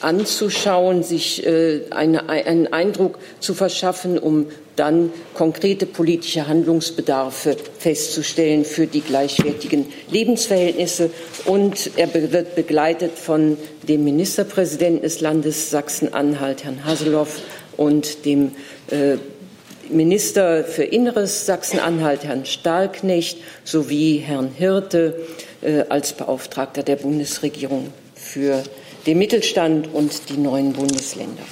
anzuschauen, sich äh, eine, einen Eindruck zu verschaffen, um dann konkrete politische Handlungsbedarfe festzustellen für die gleichwertigen Lebensverhältnisse. Und er wird begleitet von dem Ministerpräsidenten des Landes Sachsen-Anhalt, Herrn Haseloff, und dem äh, Minister für Inneres Sachsen-Anhalt, Herrn Stahlknecht, sowie Herrn Hirte äh, als Beauftragter der Bundesregierung für den Mittelstand und die neuen Bundesländer.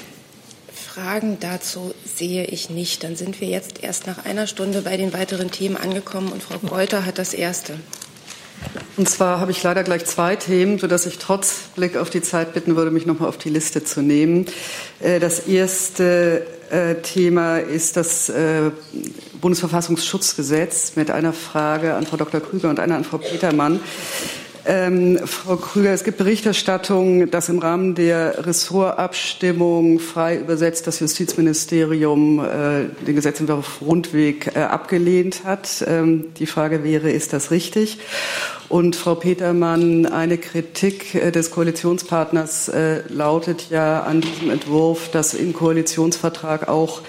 Fragen dazu sehe ich nicht. Dann sind wir jetzt erst nach einer Stunde bei den weiteren Themen angekommen und Frau Beuter hat das erste. Und zwar habe ich leider gleich zwei Themen, sodass ich trotz Blick auf die Zeit bitten würde, mich noch mal auf die Liste zu nehmen. Äh, das erste äh, Thema ist das äh, Bundesverfassungsschutzgesetz mit einer Frage an Frau Dr. Krüger und einer an Frau Petermann. Ähm, Frau Krüger, es gibt Berichterstattung, dass im Rahmen der Ressortabstimmung frei übersetzt das Justizministerium äh, den Gesetzentwurf Rundweg äh, abgelehnt hat. Ähm, die Frage wäre, ist das richtig? Und Frau Petermann, eine Kritik äh, des Koalitionspartners äh, lautet ja an diesem Entwurf, dass im Koalitionsvertrag auch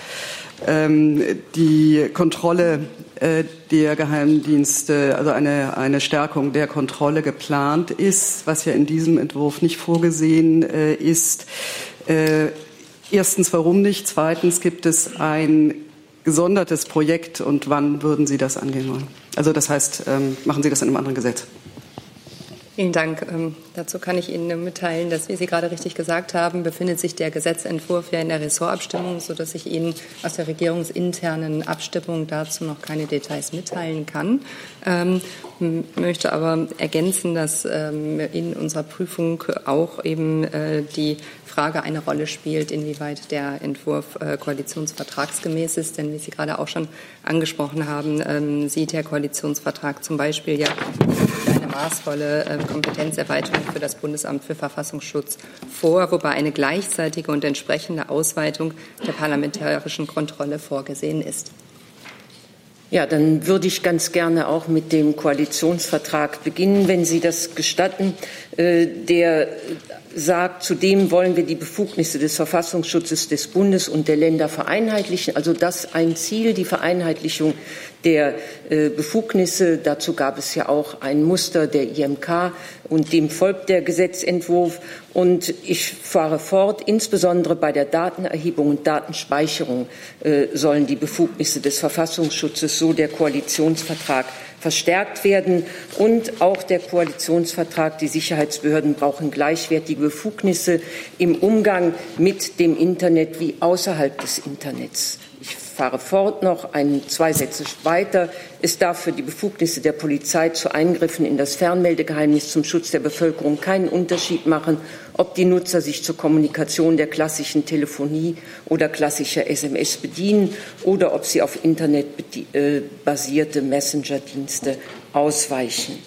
ähm, die Kontrolle äh, der Geheimdienste, also eine, eine Stärkung der Kontrolle geplant ist, was ja in diesem Entwurf nicht vorgesehen äh, ist. Äh, erstens, warum nicht? Zweitens, gibt es ein gesondertes Projekt und wann würden Sie das angehen wollen? Also das heißt, ähm, machen Sie das in einem anderen Gesetz? Vielen Dank. Ähm, dazu kann ich Ihnen mitteilen, dass, wie Sie gerade richtig gesagt haben, befindet sich der Gesetzentwurf ja in der Ressortabstimmung, sodass ich Ihnen aus der regierungsinternen Abstimmung dazu noch keine Details mitteilen kann. Ähm, möchte aber ergänzen, dass ähm, in unserer Prüfung auch eben äh, die Frage eine Rolle spielt, inwieweit der Entwurf äh, koalitionsvertragsgemäß ist. Denn wie Sie gerade auch schon angesprochen haben, ähm, sieht der Koalitionsvertrag zum Beispiel ja eine maßvolle äh, Kompetenzerweiterung für das Bundesamt für Verfassungsschutz vor, wobei eine gleichzeitige und entsprechende Ausweitung der parlamentarischen Kontrolle vorgesehen ist. Ja, dann würde ich ganz gerne auch mit dem Koalitionsvertrag beginnen, wenn Sie das gestatten. Äh, der sagt, zudem wollen wir die Befugnisse des Verfassungsschutzes des Bundes und der Länder vereinheitlichen. Also das ein Ziel, die Vereinheitlichung der äh, Befugnisse. Dazu gab es ja auch ein Muster der IMK und dem folgt der Gesetzentwurf. Und ich fahre fort, insbesondere bei der Datenerhebung und Datenspeicherung äh, sollen die Befugnisse des Verfassungsschutzes, so der Koalitionsvertrag, verstärkt werden. Und auch der Koalitionsvertrag, die Sicherheitsbehörden brauchen gleichwertige Befugnisse im Umgang mit dem Internet wie außerhalb des Internets. Ich fahre fort noch ein, zwei Sätze weiter. Es darf für die Befugnisse der Polizei zu Eingriffen in das Fernmeldegeheimnis zum Schutz der Bevölkerung keinen Unterschied machen, ob die Nutzer sich zur Kommunikation der klassischen Telefonie oder klassischer SMS bedienen oder ob sie auf internetbasierte äh, Messenger-Dienste ausweichen.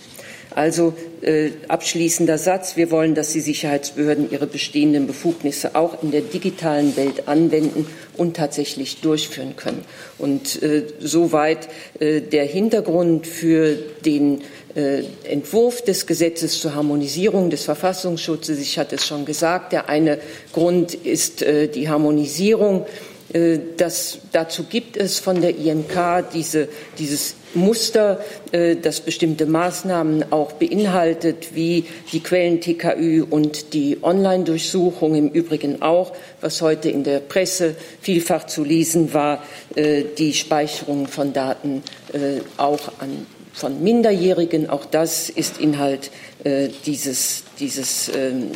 Also äh, abschließender Satz. Wir wollen, dass die Sicherheitsbehörden ihre bestehenden Befugnisse auch in der digitalen Welt anwenden und tatsächlich durchführen können. Und äh, soweit äh, der Hintergrund für den Entwurf des Gesetzes zur Harmonisierung des Verfassungsschutzes. Ich hatte es schon gesagt, der eine Grund ist äh, die Harmonisierung. Äh, das, dazu gibt es von der IMK diese, dieses Muster, äh, das bestimmte Maßnahmen auch beinhaltet, wie die Quellen-TKÜ und die Online-Durchsuchung im Übrigen auch, was heute in der Presse vielfach zu lesen war, äh, die Speicherung von Daten äh, auch an, von Minderjährigen. Auch das ist Inhalt dieses, dieses ähm,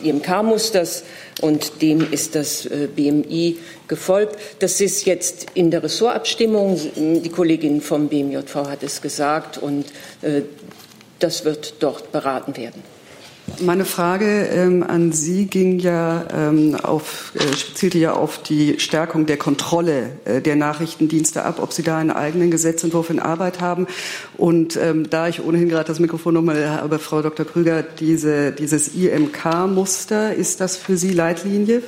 IMK-Musters und dem ist das BMI gefolgt. Das ist jetzt in der Ressortabstimmung. Die Kollegin vom BMJV hat es gesagt und äh, das wird dort beraten werden. Meine Frage ähm, an Sie ging ja ähm, auf, äh, zielte ja auf die Stärkung der Kontrolle äh, der Nachrichtendienste ab, ob Sie da einen eigenen Gesetzentwurf in Arbeit haben. Und ähm, da ich ohnehin gerade das Mikrofon nochmal habe, Frau Dr. Krüger, diese, dieses IMK-Muster, ist das für Sie Leitlinie?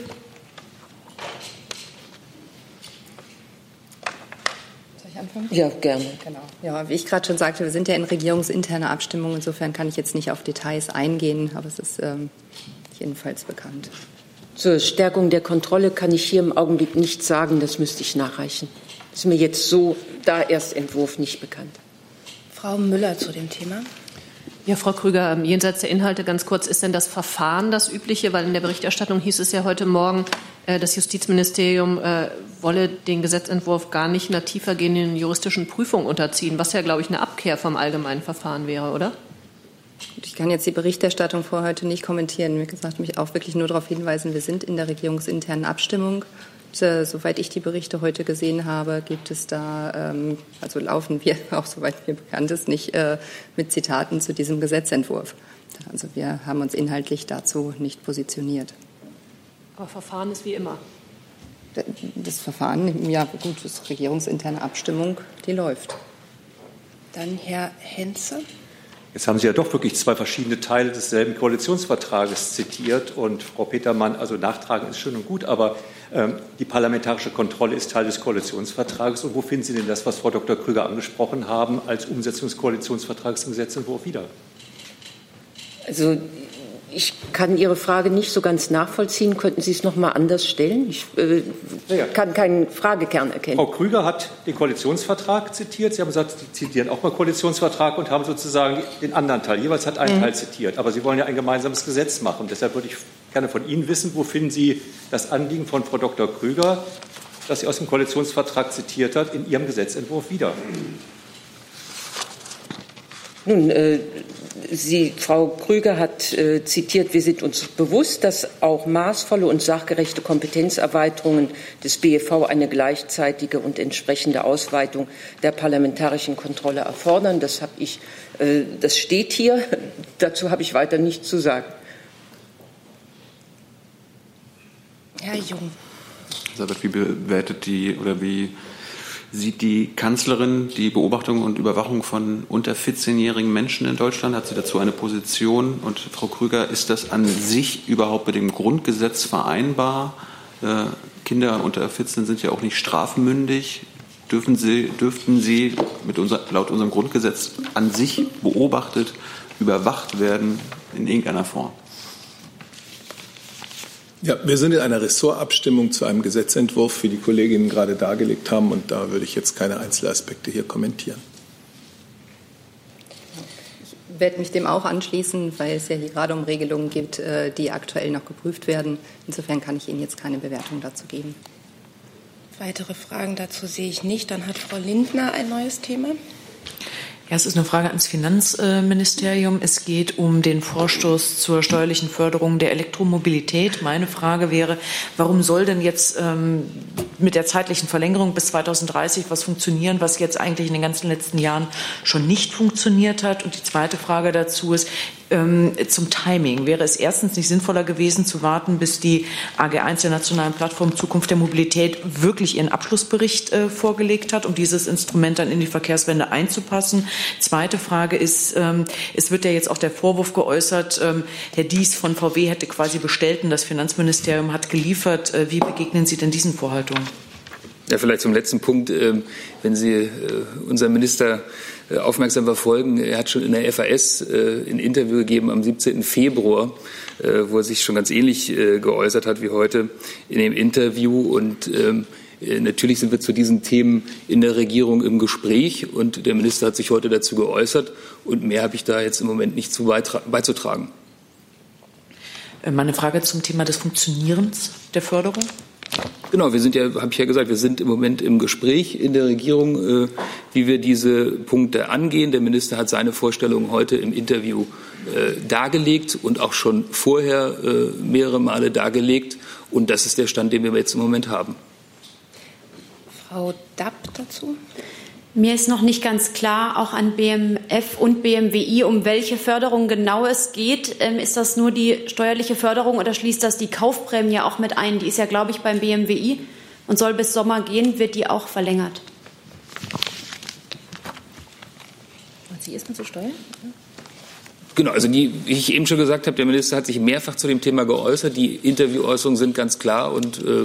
Anfangen? Ja, gerne. Genau. Ja, wie ich gerade schon sagte, wir sind ja in regierungsinterner Abstimmung. Insofern kann ich jetzt nicht auf Details eingehen, aber es ist ähm, jedenfalls bekannt. Zur Stärkung der Kontrolle kann ich hier im Augenblick nichts sagen. Das müsste ich nachreichen. Das ist mir jetzt so da Erstentwurf nicht bekannt. Frau Müller zu dem Thema. Ja, Frau Krüger, jenseits der Inhalte ganz kurz, ist denn das Verfahren das übliche? Weil in der Berichterstattung hieß es ja heute Morgen, das Justizministerium äh, wolle den Gesetzentwurf gar nicht einer tiefergehenden juristischen Prüfung unterziehen, was ja, glaube ich, eine Abkehr vom allgemeinen Verfahren wäre, oder? Ich kann jetzt die Berichterstattung vor heute nicht kommentieren. Wie gesagt, mich auch wirklich nur darauf hinweisen, wir sind in der regierungsinternen Abstimmung. Äh, soweit ich die Berichte heute gesehen habe, gibt es da, ähm, also laufen wir auch soweit mir bekannt ist, nicht äh, mit Zitaten zu diesem Gesetzentwurf. Also wir haben uns inhaltlich dazu nicht positioniert. Aber Verfahren ist wie immer. Das Verfahren, ja gut, das ist regierungsinterne Abstimmung, die läuft. Dann Herr Henze. Jetzt haben Sie ja doch wirklich zwei verschiedene Teile desselben Koalitionsvertrages zitiert. Und Frau Petermann, also nachtragen ist schön und gut, aber ähm, die parlamentarische Kontrolle ist Teil des Koalitionsvertrages. Und wo finden Sie denn das, was Frau Dr. Krüger angesprochen haben, als Umsetzung des Koalitionsvertrags im Gesetzentwurf wieder? Also ich kann Ihre Frage nicht so ganz nachvollziehen. Könnten Sie es noch mal anders stellen? Ich äh, ja. kann keinen Fragekern erkennen. Frau Krüger hat den Koalitionsvertrag zitiert. Sie haben gesagt, Sie zitieren auch mal Koalitionsvertrag und haben sozusagen den anderen Teil. Jeweils hat einen mhm. Teil zitiert. Aber Sie wollen ja ein gemeinsames Gesetz machen. Deshalb würde ich gerne von Ihnen wissen, wo finden Sie das Anliegen von Frau Dr. Krüger, das sie aus dem Koalitionsvertrag zitiert hat, in Ihrem Gesetzentwurf wieder? Nun, äh, Sie, Frau Krüger hat äh, zitiert, wir sind uns bewusst, dass auch maßvolle und sachgerechte Kompetenzerweiterungen des BFV eine gleichzeitige und entsprechende Ausweitung der parlamentarischen Kontrolle erfordern. Das, habe ich, äh, das steht hier. Dazu habe ich weiter nichts zu sagen. Herr Jung. Wie bewertet die oder wie Sieht die Kanzlerin die Beobachtung und Überwachung von unter 14-jährigen Menschen in Deutschland? Hat sie dazu eine Position? Und Frau Krüger, ist das an sich überhaupt mit dem Grundgesetz vereinbar? Äh, Kinder unter 14 sind ja auch nicht strafmündig. Dürfen sie, dürften sie mit unser, laut unserem Grundgesetz an sich beobachtet, überwacht werden in irgendeiner Form? Ja, wir sind in einer Ressortabstimmung zu einem Gesetzentwurf, wie die Kolleginnen gerade dargelegt haben, und da würde ich jetzt keine Einzelaspekte hier kommentieren. Ich werde mich dem auch anschließen, weil es ja hier gerade um Regelungen geht, äh, die aktuell noch geprüft werden. Insofern kann ich Ihnen jetzt keine Bewertung dazu geben. Weitere Fragen dazu sehe ich nicht. Dann hat Frau Lindner ein neues Thema. Ja, es ist eine Frage ans Finanzministerium. Es geht um den Vorstoß zur steuerlichen Förderung der Elektromobilität. Meine Frage wäre, warum soll denn jetzt ähm, mit der zeitlichen Verlängerung bis 2030 was funktionieren, was jetzt eigentlich in den ganzen letzten Jahren schon nicht funktioniert hat? Und die zweite Frage dazu ist, zum Timing. Wäre es erstens nicht sinnvoller gewesen, zu warten, bis die AG1 der Nationalen Plattform Zukunft der Mobilität wirklich ihren Abschlussbericht äh, vorgelegt hat, um dieses Instrument dann in die Verkehrswende einzupassen? Zweite Frage ist, ähm, es wird ja jetzt auch der Vorwurf geäußert, ähm, Herr Dies von VW hätte quasi bestellt und das Finanzministerium hat geliefert. Äh, wie begegnen Sie denn diesen Vorhaltungen? Ja, vielleicht zum letzten Punkt. Ähm, wenn Sie äh, unseren Minister aufmerksam verfolgen. Er hat schon in der FAS äh, ein Interview gegeben am 17. Februar, äh, wo er sich schon ganz ähnlich geäußert hat wie heute in dem Interview. Und ähm, natürlich sind wir zu diesen Themen in der Regierung im Gespräch. Und der Minister hat sich heute dazu geäußert. Und mehr habe ich da jetzt im Moment nicht zu beizutragen. Meine Frage zum Thema des Funktionierens der Förderung. Genau, wir sind ja, habe ich ja gesagt, wir sind im Moment im Gespräch in der Regierung, äh, wie wir diese Punkte angehen. Der Minister hat seine Vorstellungen heute im Interview äh, dargelegt und auch schon vorher äh, mehrere Male dargelegt. Und das ist der Stand, den wir jetzt im Moment haben. Frau Dapp dazu. Mir ist noch nicht ganz klar, auch an BMF und BMWI, um welche Förderung genau es geht. Ähm, ist das nur die steuerliche Förderung oder schließt das die Kaufprämie auch mit ein? Die ist ja, glaube ich, beim BMWI und soll bis Sommer gehen. Wird die auch verlängert? Und Sie erstmal zu steuern? Genau, also die, wie ich eben schon gesagt habe, der Minister hat sich mehrfach zu dem Thema geäußert. Die Interviewäußerungen sind ganz klar und äh,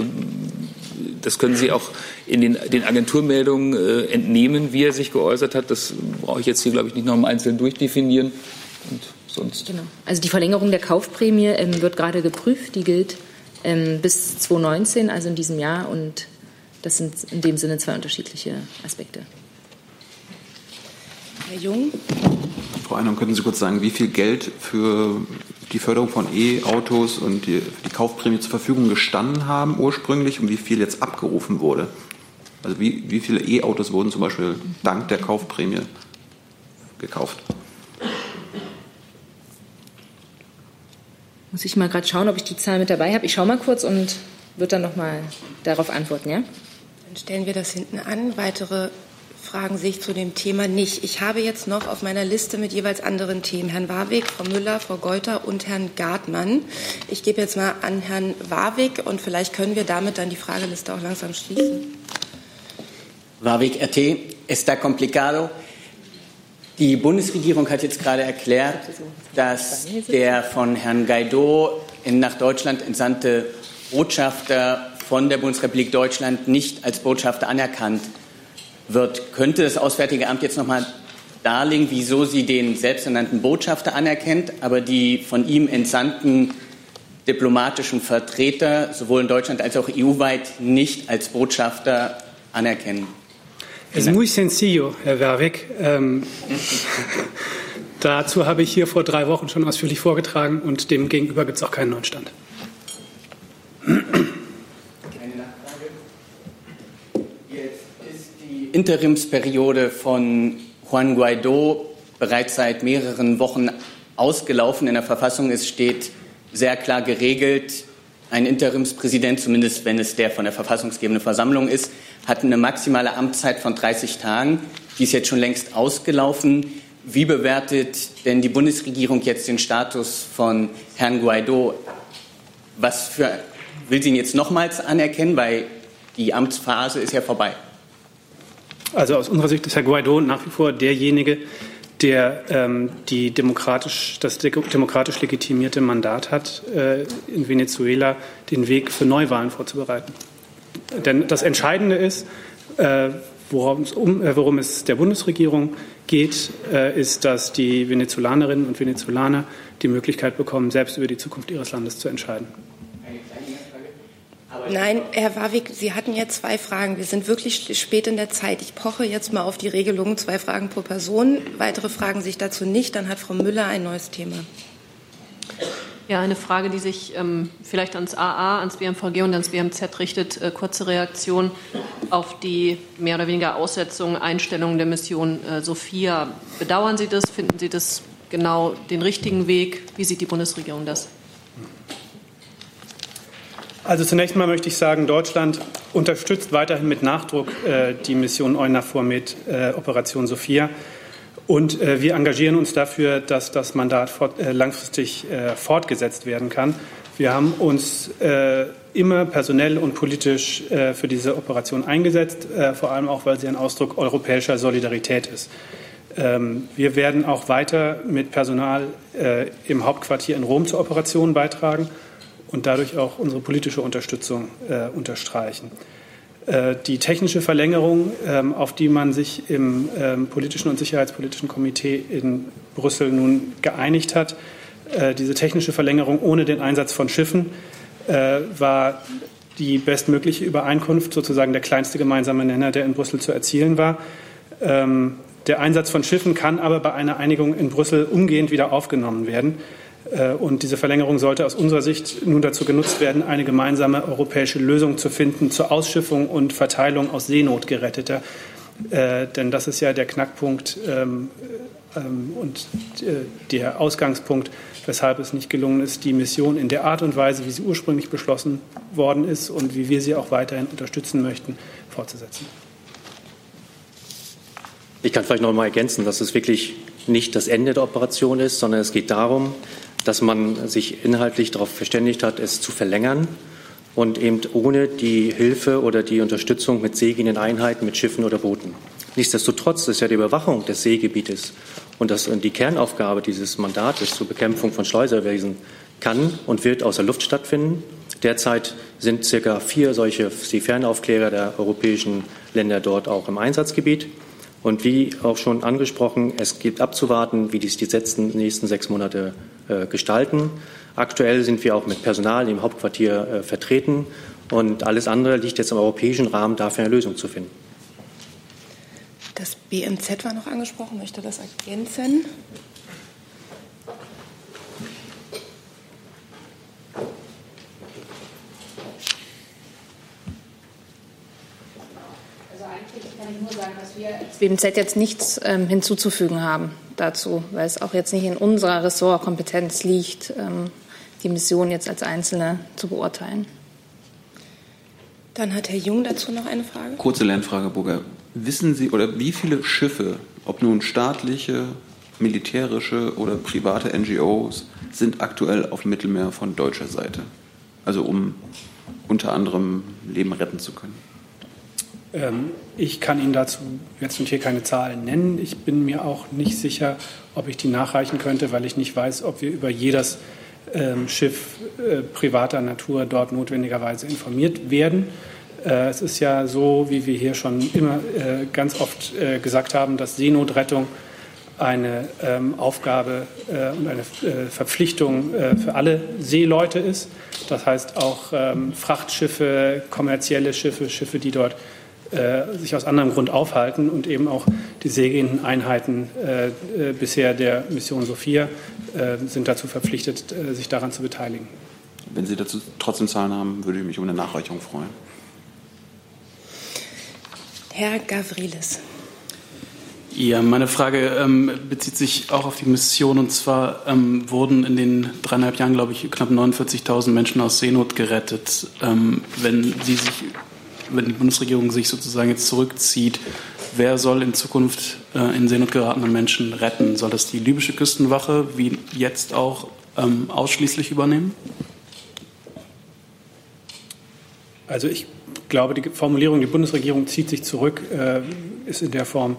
das können Sie auch in den, den Agenturmeldungen äh, entnehmen, wie er sich geäußert hat. Das brauche ich jetzt hier, glaube ich, nicht noch im Einzelnen durchdefinieren. Und sonst. Genau. Also die Verlängerung der Kaufprämie ähm, wird gerade geprüft. Die gilt ähm, bis 2019, also in diesem Jahr. Und das sind in dem Sinne zwei unterschiedliche Aspekte. Herr Jung. Frau Einhorn, könnten Sie kurz sagen, wie viel Geld für die Förderung von E-Autos und die, die, Kaufprämie zur Verfügung gestanden haben ursprünglich und wie viel jetzt abgerufen wurde? Also wie, wie viele E-Autos wurden zum Beispiel dank der Kaufprämie gekauft? Muss ich mal gerade schauen, ob ich die Zahl mit dabei habe. Ich schaue mal kurz und würde dann noch mal darauf antworten, ja? Dann stellen wir das hinten an. Weitere Fragen sehe ich zu dem Thema nicht. Ich habe jetzt noch auf meiner Liste mit jeweils anderen Themen Herrn Warwick, Frau Müller, Frau Geuter und Herrn Gartmann. Ich gebe jetzt mal an Herrn Warwick und vielleicht können wir damit dann die Frageliste auch langsam schließen. Warwick, RT, está complicado. Die Bundesregierung hat jetzt gerade erklärt, dass der von Herrn Guaido nach Deutschland entsandte Botschafter von der Bundesrepublik Deutschland nicht als Botschafter anerkannt wird. Könnte das Auswärtige Amt jetzt noch mal darlegen, wieso sie den selbsternannten Botschafter anerkennt, aber die von ihm entsandten diplomatischen Vertreter sowohl in Deutschland als auch EU-weit nicht als Botschafter anerkennen? Es ist muy sencillo, Herr Werwig. Ähm, dazu habe ich hier vor drei Wochen schon ausführlich vorgetragen und dem gegenüber gibt es auch keinen neuen Stand. Interimsperiode von Juan Guaido bereits seit mehreren Wochen ausgelaufen. In der Verfassung ist, steht sehr klar geregelt, ein Interimspräsident, zumindest wenn es der von der verfassungsgebenden Versammlung ist, hat eine maximale Amtszeit von 30 Tagen. Die ist jetzt schon längst ausgelaufen. Wie bewertet denn die Bundesregierung jetzt den Status von Herrn Guaido? Was für, will sie ihn jetzt nochmals anerkennen, weil die Amtsphase ist ja vorbei? Also aus unserer Sicht ist Herr Guaido nach wie vor derjenige, der ähm, die demokratisch, das demokratisch legitimierte Mandat hat, äh, in Venezuela den Weg für Neuwahlen vorzubereiten. Denn das Entscheidende ist, äh, worum, es um, äh, worum es der Bundesregierung geht, äh, ist, dass die Venezolanerinnen und Venezolaner die Möglichkeit bekommen, selbst über die Zukunft ihres Landes zu entscheiden. Nein, Herr Warwick, Sie hatten jetzt zwei Fragen. Wir sind wirklich spät in der Zeit. Ich poche jetzt mal auf die Regelung, zwei Fragen pro Person. Weitere fragen sich dazu nicht. Dann hat Frau Müller ein neues Thema. Ja, eine Frage, die sich ähm, vielleicht ans AA, ans BMVG und ans BMZ richtet. Äh, kurze Reaktion auf die mehr oder weniger Aussetzung, Einstellung der Mission äh, Sophia. Bedauern Sie das? Finden Sie das genau den richtigen Weg? Wie sieht die Bundesregierung das? Also zunächst mal möchte ich sagen, Deutschland unterstützt weiterhin mit Nachdruck äh, die Mission EUNAVFOR mit äh, Operation Sophia. Und äh, wir engagieren uns dafür, dass das Mandat fort, äh, langfristig äh, fortgesetzt werden kann. Wir haben uns äh, immer personell und politisch für diese Operation eingesetzt, vor allem auch, weil sie ein Ausdruck europäischer Solidarität ist. Ähm, wir werden auch weiter mit Personal im Hauptquartier in Rom zur Operation beitragen und dadurch auch unsere politische Unterstützung äh, unterstreichen. Äh, die technische Verlängerung, ähm, auf die man sich im ähm, politischen und sicherheitspolitischen Komitee in Brüssel nun geeinigt hat, äh, diese technische Verlängerung ohne den Einsatz von Schiffen äh, war die bestmögliche Übereinkunft, sozusagen der kleinste gemeinsame Nenner, der in Brüssel zu erzielen war. Ähm, der Einsatz von Schiffen kann aber bei einer Einigung in Brüssel umgehend wieder aufgenommen werden. Äh, und diese Verlängerung sollte aus unserer Sicht nun dazu genutzt werden, eine gemeinsame europäische Lösung zu finden zur Ausschiffung und Verteilung aus Seenotgeretteter. Äh, denn das ist ja der Knackpunkt ähm, ähm, und äh, der Ausgangspunkt, weshalb es nicht gelungen ist, die Mission in der Art und Weise, wie sie ursprünglich beschlossen worden ist und wie wir sie auch weiterhin unterstützen möchten, fortzusetzen. Ich kann vielleicht noch mal ergänzen, dass es wirklich nicht das Ende der Operation ist, sondern es geht darum, dass man sich inhaltlich darauf verständigt hat, es zu verlängern und eben ohne die Hilfe oder die Unterstützung mit seegehenden Einheiten, mit Schiffen oder Booten. Nichtsdestotrotz ist ja die Überwachung des Seegebietes und das, die Kernaufgabe dieses Mandates zur Bekämpfung von Schleuserwesen kann und wird außer Luft stattfinden. Derzeit sind circa vier solche Seefernaufklärer der europäischen Länder dort auch im Einsatzgebiet. Und wie auch schon angesprochen, es gibt abzuwarten, wie dies die nächsten sechs Monate gestalten. Aktuell sind wir auch mit Personal im Hauptquartier äh, vertreten und alles andere liegt jetzt im europäischen Rahmen, dafür eine Lösung zu finden. Das BMZ war noch angesprochen, möchte das ergänzen? kann ich nur sagen, dass wir als BMZ jetzt nichts ähm, hinzuzufügen haben dazu, weil es auch jetzt nicht in unserer Ressortkompetenz liegt, ähm, die Mission jetzt als Einzelne zu beurteilen. Dann hat Herr Jung dazu noch eine Frage. Kurze Lernfrage, Burger. Wissen Sie oder wie viele Schiffe, ob nun staatliche, militärische oder private NGOs, sind aktuell auf dem Mittelmeer von deutscher Seite? Also um unter anderem Leben retten zu können. Ähm, ich kann Ihnen dazu jetzt und hier keine Zahlen nennen. Ich bin mir auch nicht sicher, ob ich die nachreichen könnte, weil ich nicht weiß, ob wir über jedes ähm, Schiff äh, privater Natur dort notwendigerweise informiert werden. Äh, es ist ja so, wie wir hier schon immer äh, ganz oft gesagt haben, dass Seenotrettung eine ähm, Aufgabe und eine Verpflichtung für alle Seeleute ist. Das heißt auch Frachtschiffe, kommerzielle Schiffe, Schiffe, die dort äh, sich aus anderem Grund aufhalten und eben auch die seegehenden Einheiten äh, äh, bisher der Mission Sophia äh, sind dazu verpflichtet, äh, sich daran zu beteiligen. Wenn Sie dazu trotzdem Zahlen haben, würde ich mich um eine Nachreichung freuen. Herr Gavrilis. Ja, meine Frage ähm, bezieht sich auch auf die Mission. Und zwar ähm, wurden in den dreieinhalb Jahren, glaube ich, knapp 49.000 Menschen aus Seenot gerettet. Ähm, wenn Sie sich wenn die Bundesregierung sich sozusagen jetzt zurückzieht, wer soll in Zukunft äh, in Seenot geratenen Menschen retten? Soll das die libysche Küstenwache wie jetzt auch ähm, ausschließlich übernehmen? Also ich glaube, die Formulierung, die Bundesregierung zieht sich zurück, äh, ist in der Form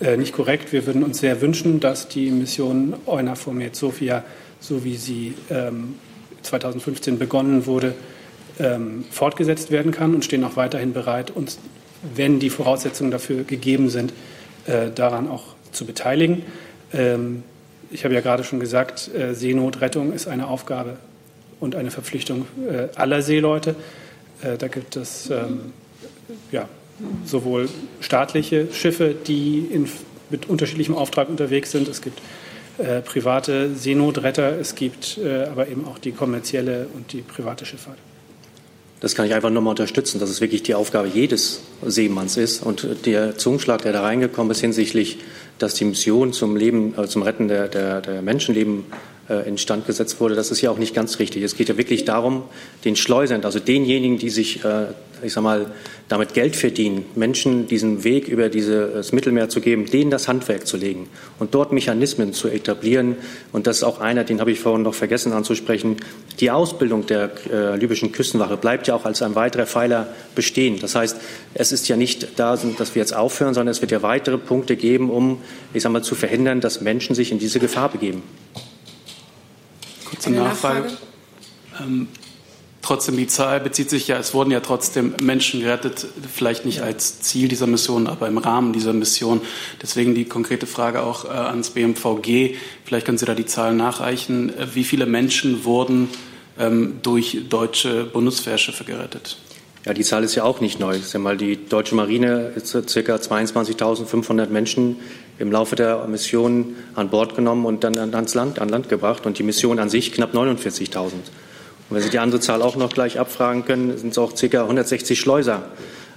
äh, nicht korrekt. Wir würden uns sehr wünschen, dass die Mission EUNAVFOR Med Sophia, so wie sie ähm, 2015 begonnen wurde, ähm, fortgesetzt werden kann und stehen auch weiterhin bereit, uns, wenn die Voraussetzungen dafür gegeben sind, äh, daran auch zu beteiligen. Ähm, ich habe ja gerade schon gesagt, äh, Seenotrettung ist eine Aufgabe und eine Verpflichtung äh, aller Seeleute. Äh, da gibt es ähm, ja, sowohl staatliche Schiffe, die in, mit unterschiedlichem Auftrag unterwegs sind. Es gibt äh, private Seenotretter, es gibt äh, aber eben auch die kommerzielle und die private Schifffahrt. Das kann ich einfach nochmal unterstützen, dass es wirklich die Aufgabe jedes Seemanns ist. Und der Zungenschlag, der da reingekommen ist hinsichtlich, dass die Mission zum Leben, äh, zum Retten der, der, der Menschenleben äh, instand gesetzt wurde, das ist ja auch nicht ganz richtig. Es geht ja wirklich darum, den Schleusern, also denjenigen, die sich, äh, ich sag mal, damit Geld verdienen, Menschen diesen Weg über dieses Mittelmeer zu geben, denen das Handwerk zu legen und dort Mechanismen zu etablieren. Und das ist auch einer, den habe ich vorhin noch vergessen anzusprechen. Die Ausbildung der äh, libyschen Küstenwache bleibt ja auch als ein weiterer Pfeiler bestehen. Das heißt, es ist ja nicht da, dass wir jetzt aufhören, sondern es wird ja weitere Punkte geben, um, ich sag mal, zu verhindern, dass Menschen sich in diese Gefahr begeben. Kurze Nachfrage. Nachfrage? Ähm, trotzdem, die Zahl bezieht sich ja, es wurden ja trotzdem Menschen gerettet, vielleicht nicht als Ziel dieser Mission, aber im Rahmen dieser Mission. Deswegen die konkrete Frage auch äh, ans BMVG. Vielleicht können Sie da die Zahlen nachreichen. Äh, wie viele Menschen wurden ähm, durch deutsche Bundeswehrschiffe gerettet? Ja, die Zahl ist ja auch nicht neu. Ja mal die deutsche Marine ist ca. 22.500 Menschen im Laufe der Mission an Bord genommen und dann ans Land, an Land gebracht und die Mission an sich knapp 49.000. Und wenn Sie die andere Zahl auch noch gleich abfragen können, sind es auch ca. 160 Schleuser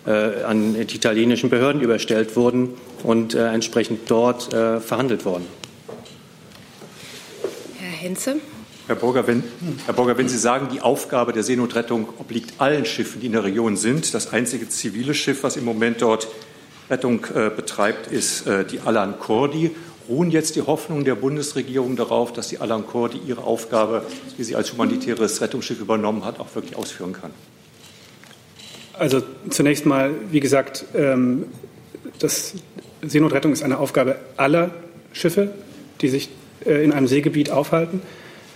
äh, an die italienischen Behörden überstellt worden und äh, entsprechend dort äh, verhandelt worden. Herr Henze. Herr Burger, wenn, Herr Burger, wenn Sie sagen, die Aufgabe der Seenotrettung obliegt allen Schiffen, die in der Region sind, das einzige zivile Schiff, was im Moment dort Rettung äh, betreibt, ist äh, die Alan Kurdi. Ruhen jetzt die Hoffnungen der Bundesregierung darauf, dass die Alan Kurdi ihre Aufgabe, die sie als humanitäres Rettungsschiff übernommen hat, auch wirklich ausführen kann? Also zunächst mal, wie gesagt, ähm, das Seenotrettung ist eine Aufgabe aller Schiffe, die sich äh, in einem Seegebiet aufhalten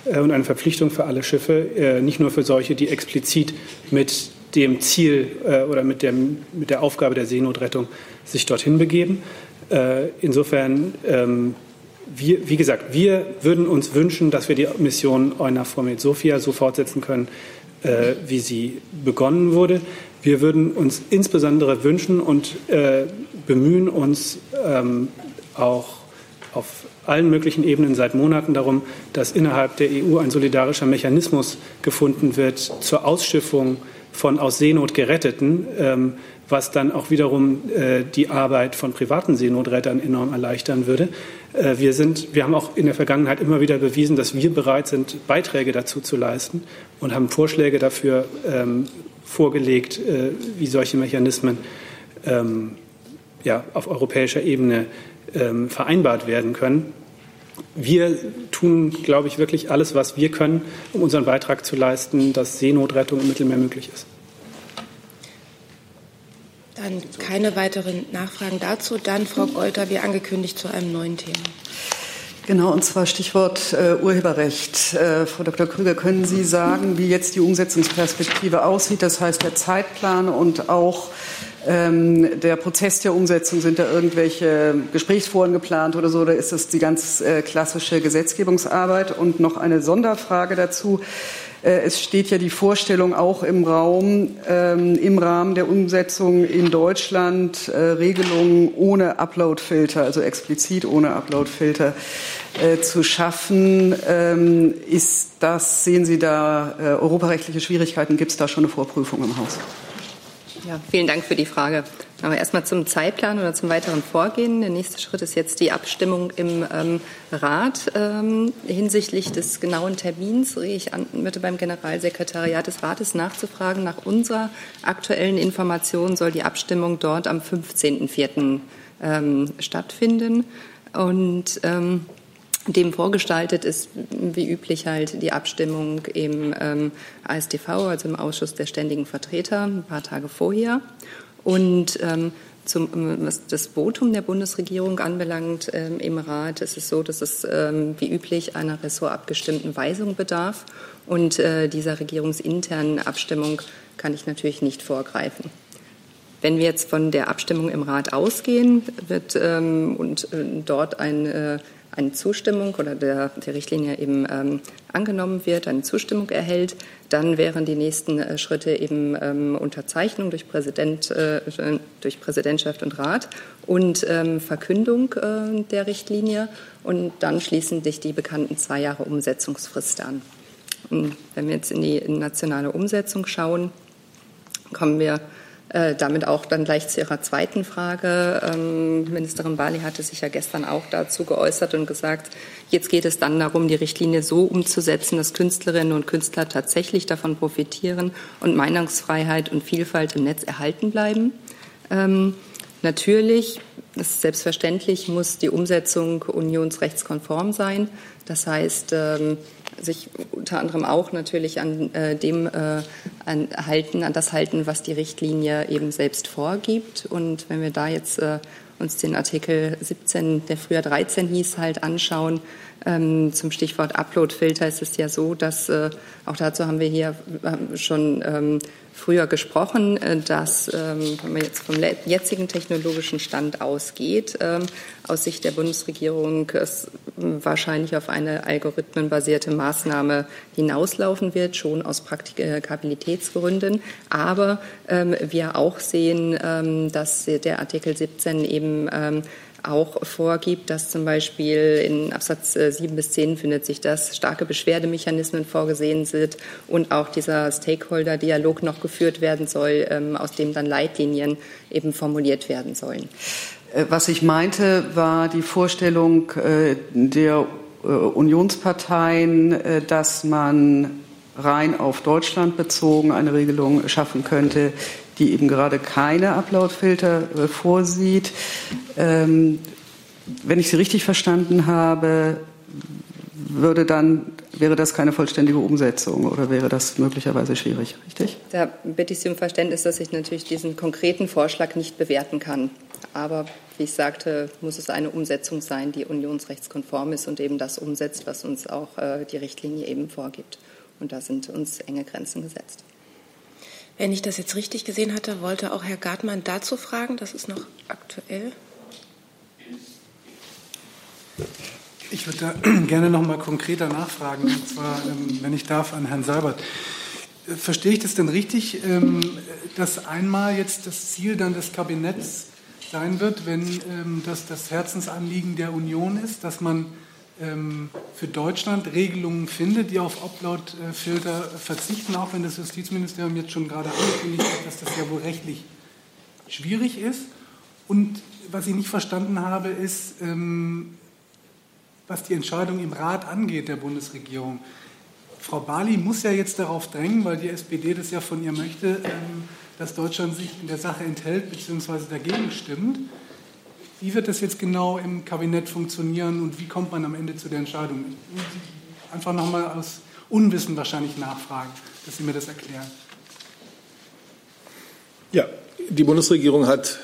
äh, und eine Verpflichtung für alle Schiffe, äh, nicht nur für solche, die explizit mit dem Ziel äh, oder mit, dem, mit der Aufgabe der Seenotrettung sich dorthin begeben. Äh, insofern, ähm, wir, wie gesagt, wir würden uns wünschen, dass wir die Mission EUNAVFOR mit Sofia so fortsetzen können, äh, wie sie begonnen wurde. Wir würden uns insbesondere wünschen und äh, bemühen uns ähm, auch auf allen möglichen Ebenen seit Monaten darum, dass innerhalb der EU ein solidarischer Mechanismus gefunden wird zur Ausschiffung von aus Seenot Geretteten, ähm, was dann auch wiederum äh, die Arbeit von privaten Seenotrettern enorm erleichtern würde. Äh, wir, sind, wir haben auch in der Vergangenheit immer wieder bewiesen, dass wir bereit sind, Beiträge dazu zu leisten und haben Vorschläge dafür ähm, vorgelegt, äh, wie solche Mechanismen ähm, ja, auf europäischer Ebene ähm, vereinbart werden können. Wir tun, glaube ich, wirklich alles, was wir können, um unseren Beitrag zu leisten, dass Seenotrettung im Mittelmeer möglich ist. Dann keine weiteren Nachfragen dazu. Dann, Frau Golter, wie angekündigt, zu einem neuen Thema. Genau, und zwar Stichwort äh, Urheberrecht. Äh, Frau Dr. Krüger, können Sie sagen, wie jetzt die Umsetzungsperspektive aussieht? Das heißt, der Zeitplan und auch ähm, der Prozess der Umsetzung, sind da irgendwelche Gesprächsforen geplant oder so, oder ist das die ganz äh, klassische Gesetzgebungsarbeit? Und noch eine Sonderfrage dazu. Äh, es steht ja die Vorstellung auch im Raum, ähm, im Rahmen der Umsetzung in Deutschland äh, Regelungen ohne Uploadfilter, also explizit ohne Uploadfilter äh, zu schaffen. Ähm, ist das, sehen Sie da europarechtliche Schwierigkeiten? Gibt es da schon eine Vorprüfung im Haus? Ja, vielen Dank für die Frage. Aber erstmal zum Zeitplan oder zum weiteren Vorgehen. Der nächste Schritt ist jetzt die Abstimmung im ähm, Rat. Ähm, hinsichtlich des genauen Termins rege ich an, bitte beim Generalsekretariat des Rates nachzufragen. Nach unserer aktuellen Information soll die Abstimmung dort am 15.04. Ähm, stattfinden. Und ähm, dem vorgestaltet ist wie üblich halt die Abstimmung im ähm, AStV, also im Ausschuss der ständigen Vertreter, ein paar Tage vorher. Und ähm, zum, was das Votum der Bundesregierung anbelangt ähm, im Rat, ist es so, dass es ähm, wie üblich einer ressortabgestimmten Weisung bedarf. Und äh, dieser regierungsinternen Abstimmung kann ich natürlich nicht vorgreifen. Wenn wir jetzt von der Abstimmung im Rat ausgehen wird, ähm, und äh, dort ein äh, eine Zustimmung oder der, der Richtlinie eben ähm, angenommen wird, eine Zustimmung erhält, dann wären die nächsten äh, Schritte eben ähm, Unterzeichnung durch, Präsident, äh, durch Präsidentschaft und Rat und ähm, Verkündung äh, der Richtlinie. Und dann schließen sich die bekannten zwei Jahre Umsetzungsfrist an. Und wenn wir jetzt in die nationale Umsetzung schauen, kommen wir äh, damit auch dann gleich zu Ihrer zweiten Frage. Ähm, Ministerin Bali hatte sich ja gestern auch dazu geäußert und gesagt, jetzt geht es dann darum, die Richtlinie so umzusetzen, dass Künstlerinnen und Künstler tatsächlich davon profitieren und Meinungsfreiheit und Vielfalt im Netz erhalten bleiben. Ähm, natürlich, selbstverständlich, muss die Umsetzung unionsrechtskonform sein. Das heißt, ähm, sich unter anderem auch natürlich an äh, dem äh, an, halten, an das halten, was die Richtlinie eben selbst vorgibt. Und wenn wir da jetzt äh, uns den Artikel 17, der früher 13 hieß, halt anschauen, ähm, zum Stichwort Uploadfilter ist es ja so, dass äh, auch dazu haben wir hier äh, schon ähm, früher gesprochen, äh, dass, ähm, wenn man jetzt vom jetzigen technologischen Stand ausgeht, ähm, aus Sicht der Bundesregierung es wahrscheinlich auf eine algorithmenbasierte Maßnahme hinauslaufen wird, schon aus Praktikabilitätsgründen. Aber ähm, wir auch sehen, dass der Artikel 17 eben auch vorgibt, dass zum Beispiel in Absatz 7 äh, bis 10 findet sich das, starke Beschwerdemechanismen vorgesehen sind und auch dieser Stakeholder-Dialog noch geführt werden soll, ähm, aus dem dann Leitlinien eben formuliert werden sollen. Äh, was ich meinte, war die Vorstellung äh, der Unionsparteien, dass man rein auf Deutschland bezogen eine Regelung schaffen könnte, die eben gerade keine Uploadfilter äh, vorsieht. Ähm, wenn ich Sie richtig verstanden habe, würde dann, wäre das keine vollständige Umsetzung oder wäre das möglicherweise schwierig, richtig? Da bitte ich Sie um Verständnis, dass ich natürlich diesen konkreten Vorschlag nicht bewerten kann. Aber wie ich sagte, muss es eine Umsetzung sein, die unionsrechtskonform ist und eben das umsetzt, was uns auch äh, die Richtlinie eben vorgibt. Und da sind uns enge Grenzen gesetzt. Wenn ich das jetzt richtig gesehen hatte, wollte auch Herr Gartmann dazu fragen. Das ist noch aktuell. Ich würde da gerne noch mal konkreter nachfragen, und zwar, ähm, wenn ich darf, an Herrn Seibert. Verstehe ich das denn richtig, ähm, dass einmal jetzt das Ziel dann des Kabinetts sein wird, wenn ähm, das das Herzensanliegen der Union ist, dass man für Deutschland Regelungen findet, die auf Upload-Filter verzichten, auch wenn das Justizministerium jetzt schon gerade angekündigt hat, dass das ja wohl rechtlich schwierig ist. Und was ich nicht verstanden habe, ist, ähm, was die Entscheidung im Rat angeht der Bundesregierung. Frau Bali muss ja jetzt darauf drängen, weil die SPD das ja von ihr möchte, ähm, dass Deutschland sich in der Sache enthält bzw. dagegen stimmt. Wie wird das jetzt genau im Kabinett funktionieren und wie kommt man am Ende zu der Entscheidung? Einfach nochmal aus Unwissen wahrscheinlich nachfragen, dass Sie mir das erklären. Ja, die Bundesregierung hat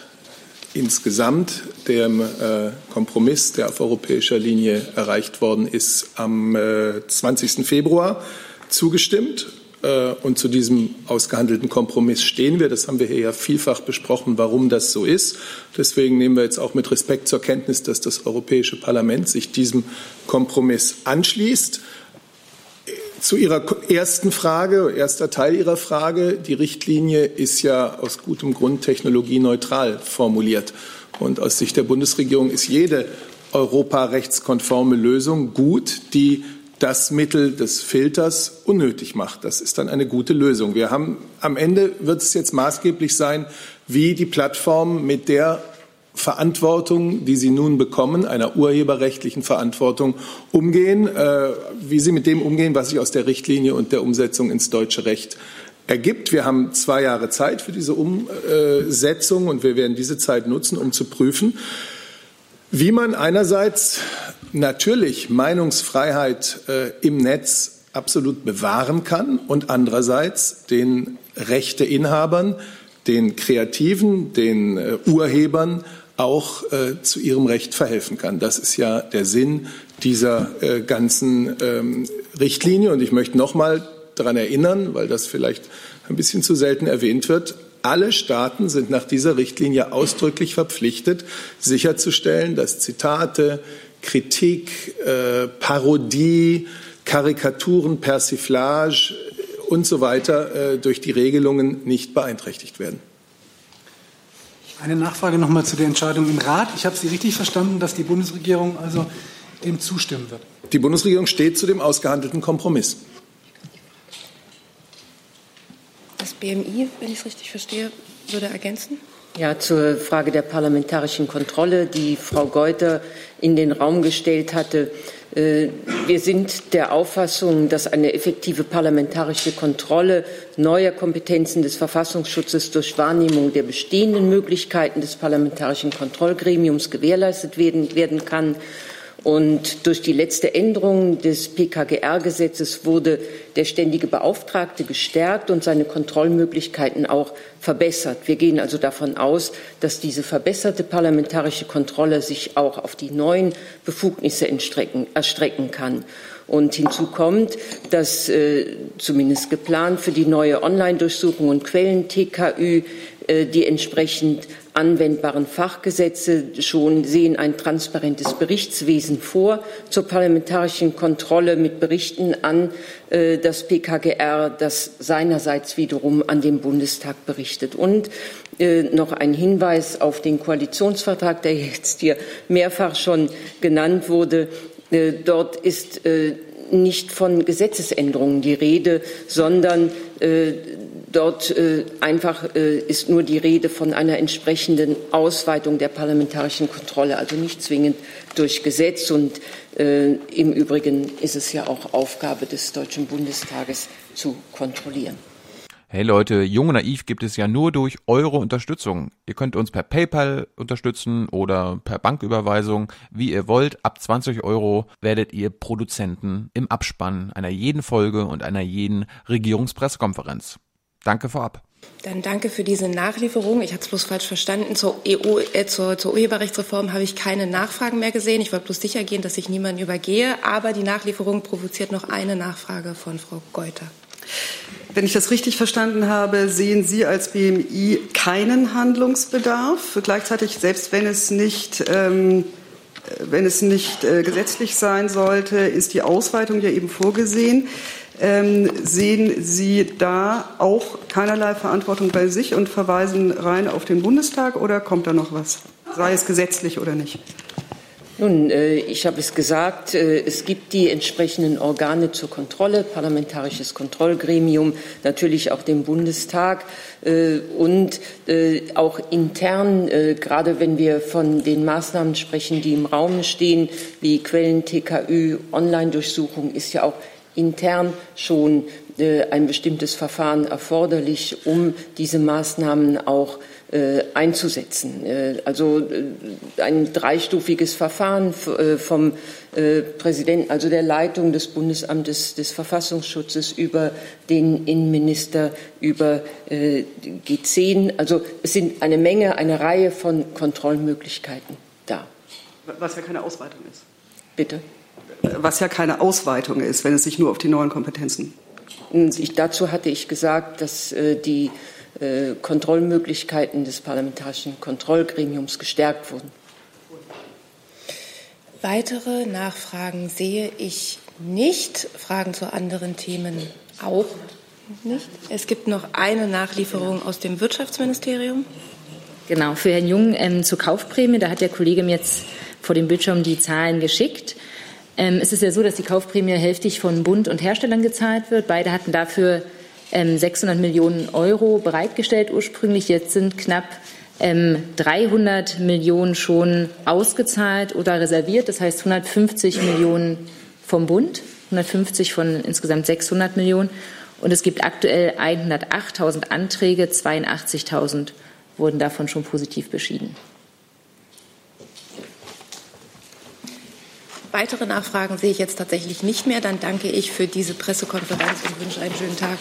insgesamt dem äh, Kompromiss, der auf europäischer Linie erreicht worden ist, am äh, 20. Februar zugestimmt. Äh, und zu diesem ausgehandelten Kompromiss stehen wir. Das haben wir hier ja vielfach besprochen, warum das so ist. Deswegen nehmen wir jetzt auch mit Respekt zur Kenntnis, dass das Europäische Parlament sich diesem Kompromiss anschließt. Zu Ihrer ersten Frage, erster Teil Ihrer Frage. Die Richtlinie ist ja aus gutem Grund technologieneutral formuliert. Und aus Sicht der Bundesregierung ist jede europarechtskonforme Lösung gut, die das Mittel des Filters unnötig macht. Das ist dann eine gute Lösung. Wir haben am Ende wird es jetzt maßgeblich sein, wie die Plattformen mit der Verantwortung, die sie nun bekommen, einer urheberrechtlichen Verantwortung umgehen, äh, wie sie mit dem umgehen, was sich aus der Richtlinie und der Umsetzung ins deutsche Recht ergibt. Wir haben zwei Jahre Zeit für diese Umsetzung und wir werden diese Zeit nutzen, um zu prüfen, wie man einerseits natürlich Meinungsfreiheit äh, im Netz absolut bewahren kann und andererseits den Rechteinhabern, den Kreativen, den äh, Urhebern auch äh, zu ihrem Recht verhelfen kann. Das ist ja der Sinn dieser äh, ganzen ähm, Richtlinie. Und ich möchte noch mal daran erinnern, weil das vielleicht ein bisschen zu selten erwähnt wird, alle Staaten sind nach dieser Richtlinie ausdrücklich verpflichtet, sicherzustellen, dass Zitate, Kritik, äh, Parodie, Karikaturen, Persiflage und so weiter äh, durch die Regelungen nicht beeinträchtigt werden. Eine Nachfrage nochmal zu der Entscheidung im Rat. Ich habe Sie richtig verstanden, dass die Bundesregierung also dem zustimmen wird. Die Bundesregierung steht zu dem ausgehandelten Kompromiss. Das BMI, wenn ich es richtig verstehe, würde ergänzen? Ja, zur Frage der parlamentarischen Kontrolle, die Frau Geuter in den Raum gestellt hatte. Äh, wir sind der Auffassung, dass eine effektive parlamentarische Kontrolle neuer Kompetenzen des Verfassungsschutzes durch Wahrnehmung der bestehenden Möglichkeiten des parlamentarischen Kontrollgremiums gewährleistet werden, werden kann. Und durch die letzte Änderung des PKGR-Gesetzes wurde der ständige Beauftragte gestärkt und seine Kontrollmöglichkeiten auch verbessert. Wir gehen also davon aus, dass diese verbesserte parlamentarische Kontrolle sich auch auf die neuen Befugnisse erstrecken kann. Und hinzu kommt, dass äh, zumindest geplant für die neue Online-Durchsuchung und Quellen-TKÜ äh, die entsprechend anwendbaren Fachgesetze schon sehen ein transparentes Berichtswesen vor zur parlamentarischen Kontrolle mit Berichten an äh, das PKGR, das seinerseits wiederum an den Bundestag berichtet. Und äh, noch ein Hinweis auf den Koalitionsvertrag, der jetzt hier mehrfach schon genannt wurde. Äh, dort ist nicht von Gesetzesänderungen die Rede, sondern Dort äh, einfach äh, ist nur die Rede von einer entsprechenden Ausweitung der parlamentarischen Kontrolle, also nicht zwingend durch Gesetz. Und äh, im Übrigen ist es ja auch Aufgabe des Deutschen Bundestages zu kontrollieren. Hey Leute, Jung und Naiv gibt es ja nur durch eure Unterstützung. Ihr könnt uns per PayPal unterstützen oder per Banküberweisung, wie ihr wollt. Ab 20 Euro werdet ihr Produzenten im Abspann einer jeden Folge und einer jeden Regierungspressekonferenz. Danke vorab. Dann danke für diese Nachlieferung. Ich hatte es bloß falsch verstanden. Zur, EU, äh, zur, zur Urheberrechtsreform habe ich keine Nachfragen mehr gesehen. Ich wollte bloß sicher gehen, dass ich niemanden übergehe. Aber die Nachlieferung provoziert noch eine Nachfrage von Frau Geuter. Wenn ich das richtig verstanden habe, sehen Sie als BMI keinen Handlungsbedarf. Gleichzeitig, selbst wenn es nicht, ähm, wenn es nicht äh, gesetzlich sein sollte, ist die Ausweitung ja eben vorgesehen. Ähm, sehen Sie da auch keinerlei Verantwortung bei sich und verweisen rein auf den Bundestag oder kommt da noch was, sei es gesetzlich oder nicht? Nun, äh, ich habe es gesagt, äh, es gibt die entsprechenden Organe zur Kontrolle, parlamentarisches Kontrollgremium, natürlich auch den Bundestag äh, und auch intern, gerade wenn wir von den Maßnahmen sprechen, die im Raum stehen, wie Quellen, TKÜ, Online-Durchsuchung, ist ja auch intern schon äh, ein bestimmtes Verfahren erforderlich, um diese Maßnahmen auch äh, einzusetzen. Äh, also ein dreistufiges Verfahren vom Präsidenten, also der Leitung des Bundesamtes des Verfassungsschutzes über den Innenminister, über G10. Also es sind eine Menge, eine Reihe von Kontrollmöglichkeiten da. Was ja keine Ausweitung ist. Bitte was ja keine Ausweitung ist, wenn es sich nur auf die neuen Kompetenzen. Ich, dazu hatte ich gesagt, dass äh, die äh, Kontrollmöglichkeiten des parlamentarischen Kontrollgremiums gestärkt wurden. Weitere Nachfragen sehe ich nicht. Fragen zu anderen Themen auch nicht. Es gibt noch eine Nachlieferung aus dem Wirtschaftsministerium. Genau, für Herrn Jung ähm, zur Kaufprämie. Da hat der Kollege mir jetzt vor dem Bildschirm die Zahlen geschickt. Ähm, es ist ja so, dass die Kaufprämie hälftig von Bund und Herstellern gezahlt wird. Beide hatten dafür ähm, 600 Millionen Euro bereitgestellt ursprünglich. Jetzt sind knapp ähm, 300 Millionen schon ausgezahlt oder reserviert. Das heißt 150 Millionen vom Bund, 150 von insgesamt 600 Millionen. Und es gibt aktuell 108.000 Anträge, 82.000 wurden davon schon positiv beschieden. Weitere Nachfragen sehe ich jetzt tatsächlich nicht mehr. Dann danke ich für diese Pressekonferenz und wünsche einen schönen Tag.